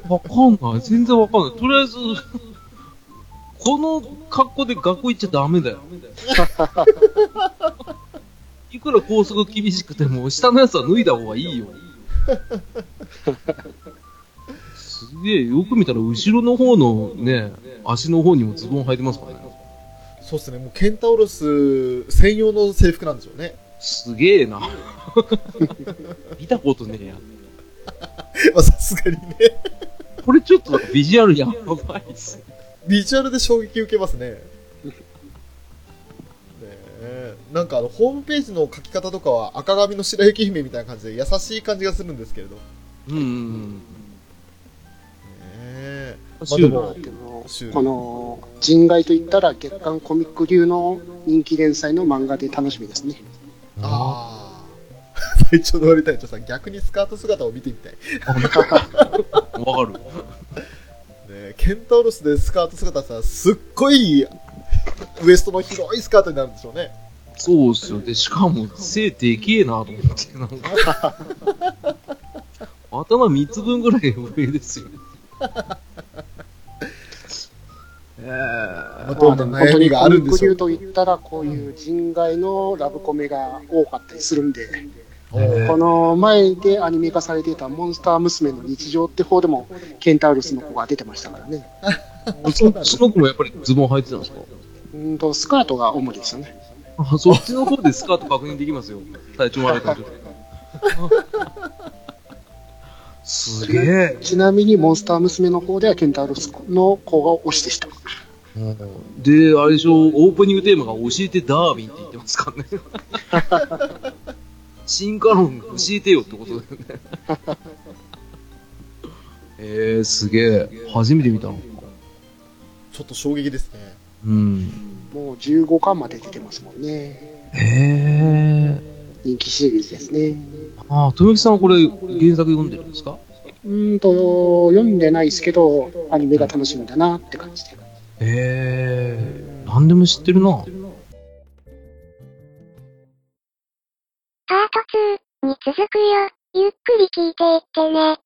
わかんない。全然わかんない。とりあえず、この格好で学校行っちゃダメだよ。いくら校則厳しくても、下のやつは脱いだ方がいいよ。すげえ、よく見たら後ろの方のね、足の方にもズボン履いてますからね。そうですね、もうケンタウロス専用の制服なんでしょうね。すげえな。見たことねえや。まあさすがにね、これちょっとなんかビジュアルやばいっすね。ビジュアルで衝撃受けますね。ねえなんかあの、ホームページの書き方とかは赤髪の白雪姫みたいな感じで優しい感じがするんですけれど。ねうんうんえうん。まあでもまあでもこの、人外といったら月刊コミック流の人気連載の漫画で楽しみですね。ああ。隊長の悪い隊長さん、逆にスカート姿を見てみたい。わかる。ね、ケンタウロスでスカート姿さ、すっごいウエストの広いスカートになるんでしょうね。そうっすよ。で、しかも、背でけえなと思って、なんか。頭3つ分ぐらい上ですよ。えまあ、どんなまあでも悩みがあるんでしょう。本当にコミック流といったら、こういう人外のラブコメが多かったりするんで、この前でアニメ化されていたモンスター娘の日常って方でも、ケンタウルスの子が出てましたからね。その子もやっぱりズボン履いてたんですか？うんと、スカートが主ですよね。あ、そっちの方でスカート確認できますよ。体調悪いから。すげえ。ちなみにモンスター娘の方ではケンタウルスの子が推しでした。で、あれでしょ、オープニングテーマが教えてダービンって言ってますからね。進化論教えてよってことだよね。えー、すげえ。初めて見たの。ちょっと衝撃ですね。うん。もう15巻まで出てますもんね。へえ。人気シリーズですね。ああ、富木さんはこれ原作読んでるんですか？うーんと、読んでないですけど、アニメが楽しみだなって感じで。へえ。何でも知ってるな。パート2に続くよ。ゆっくり聞いていってね。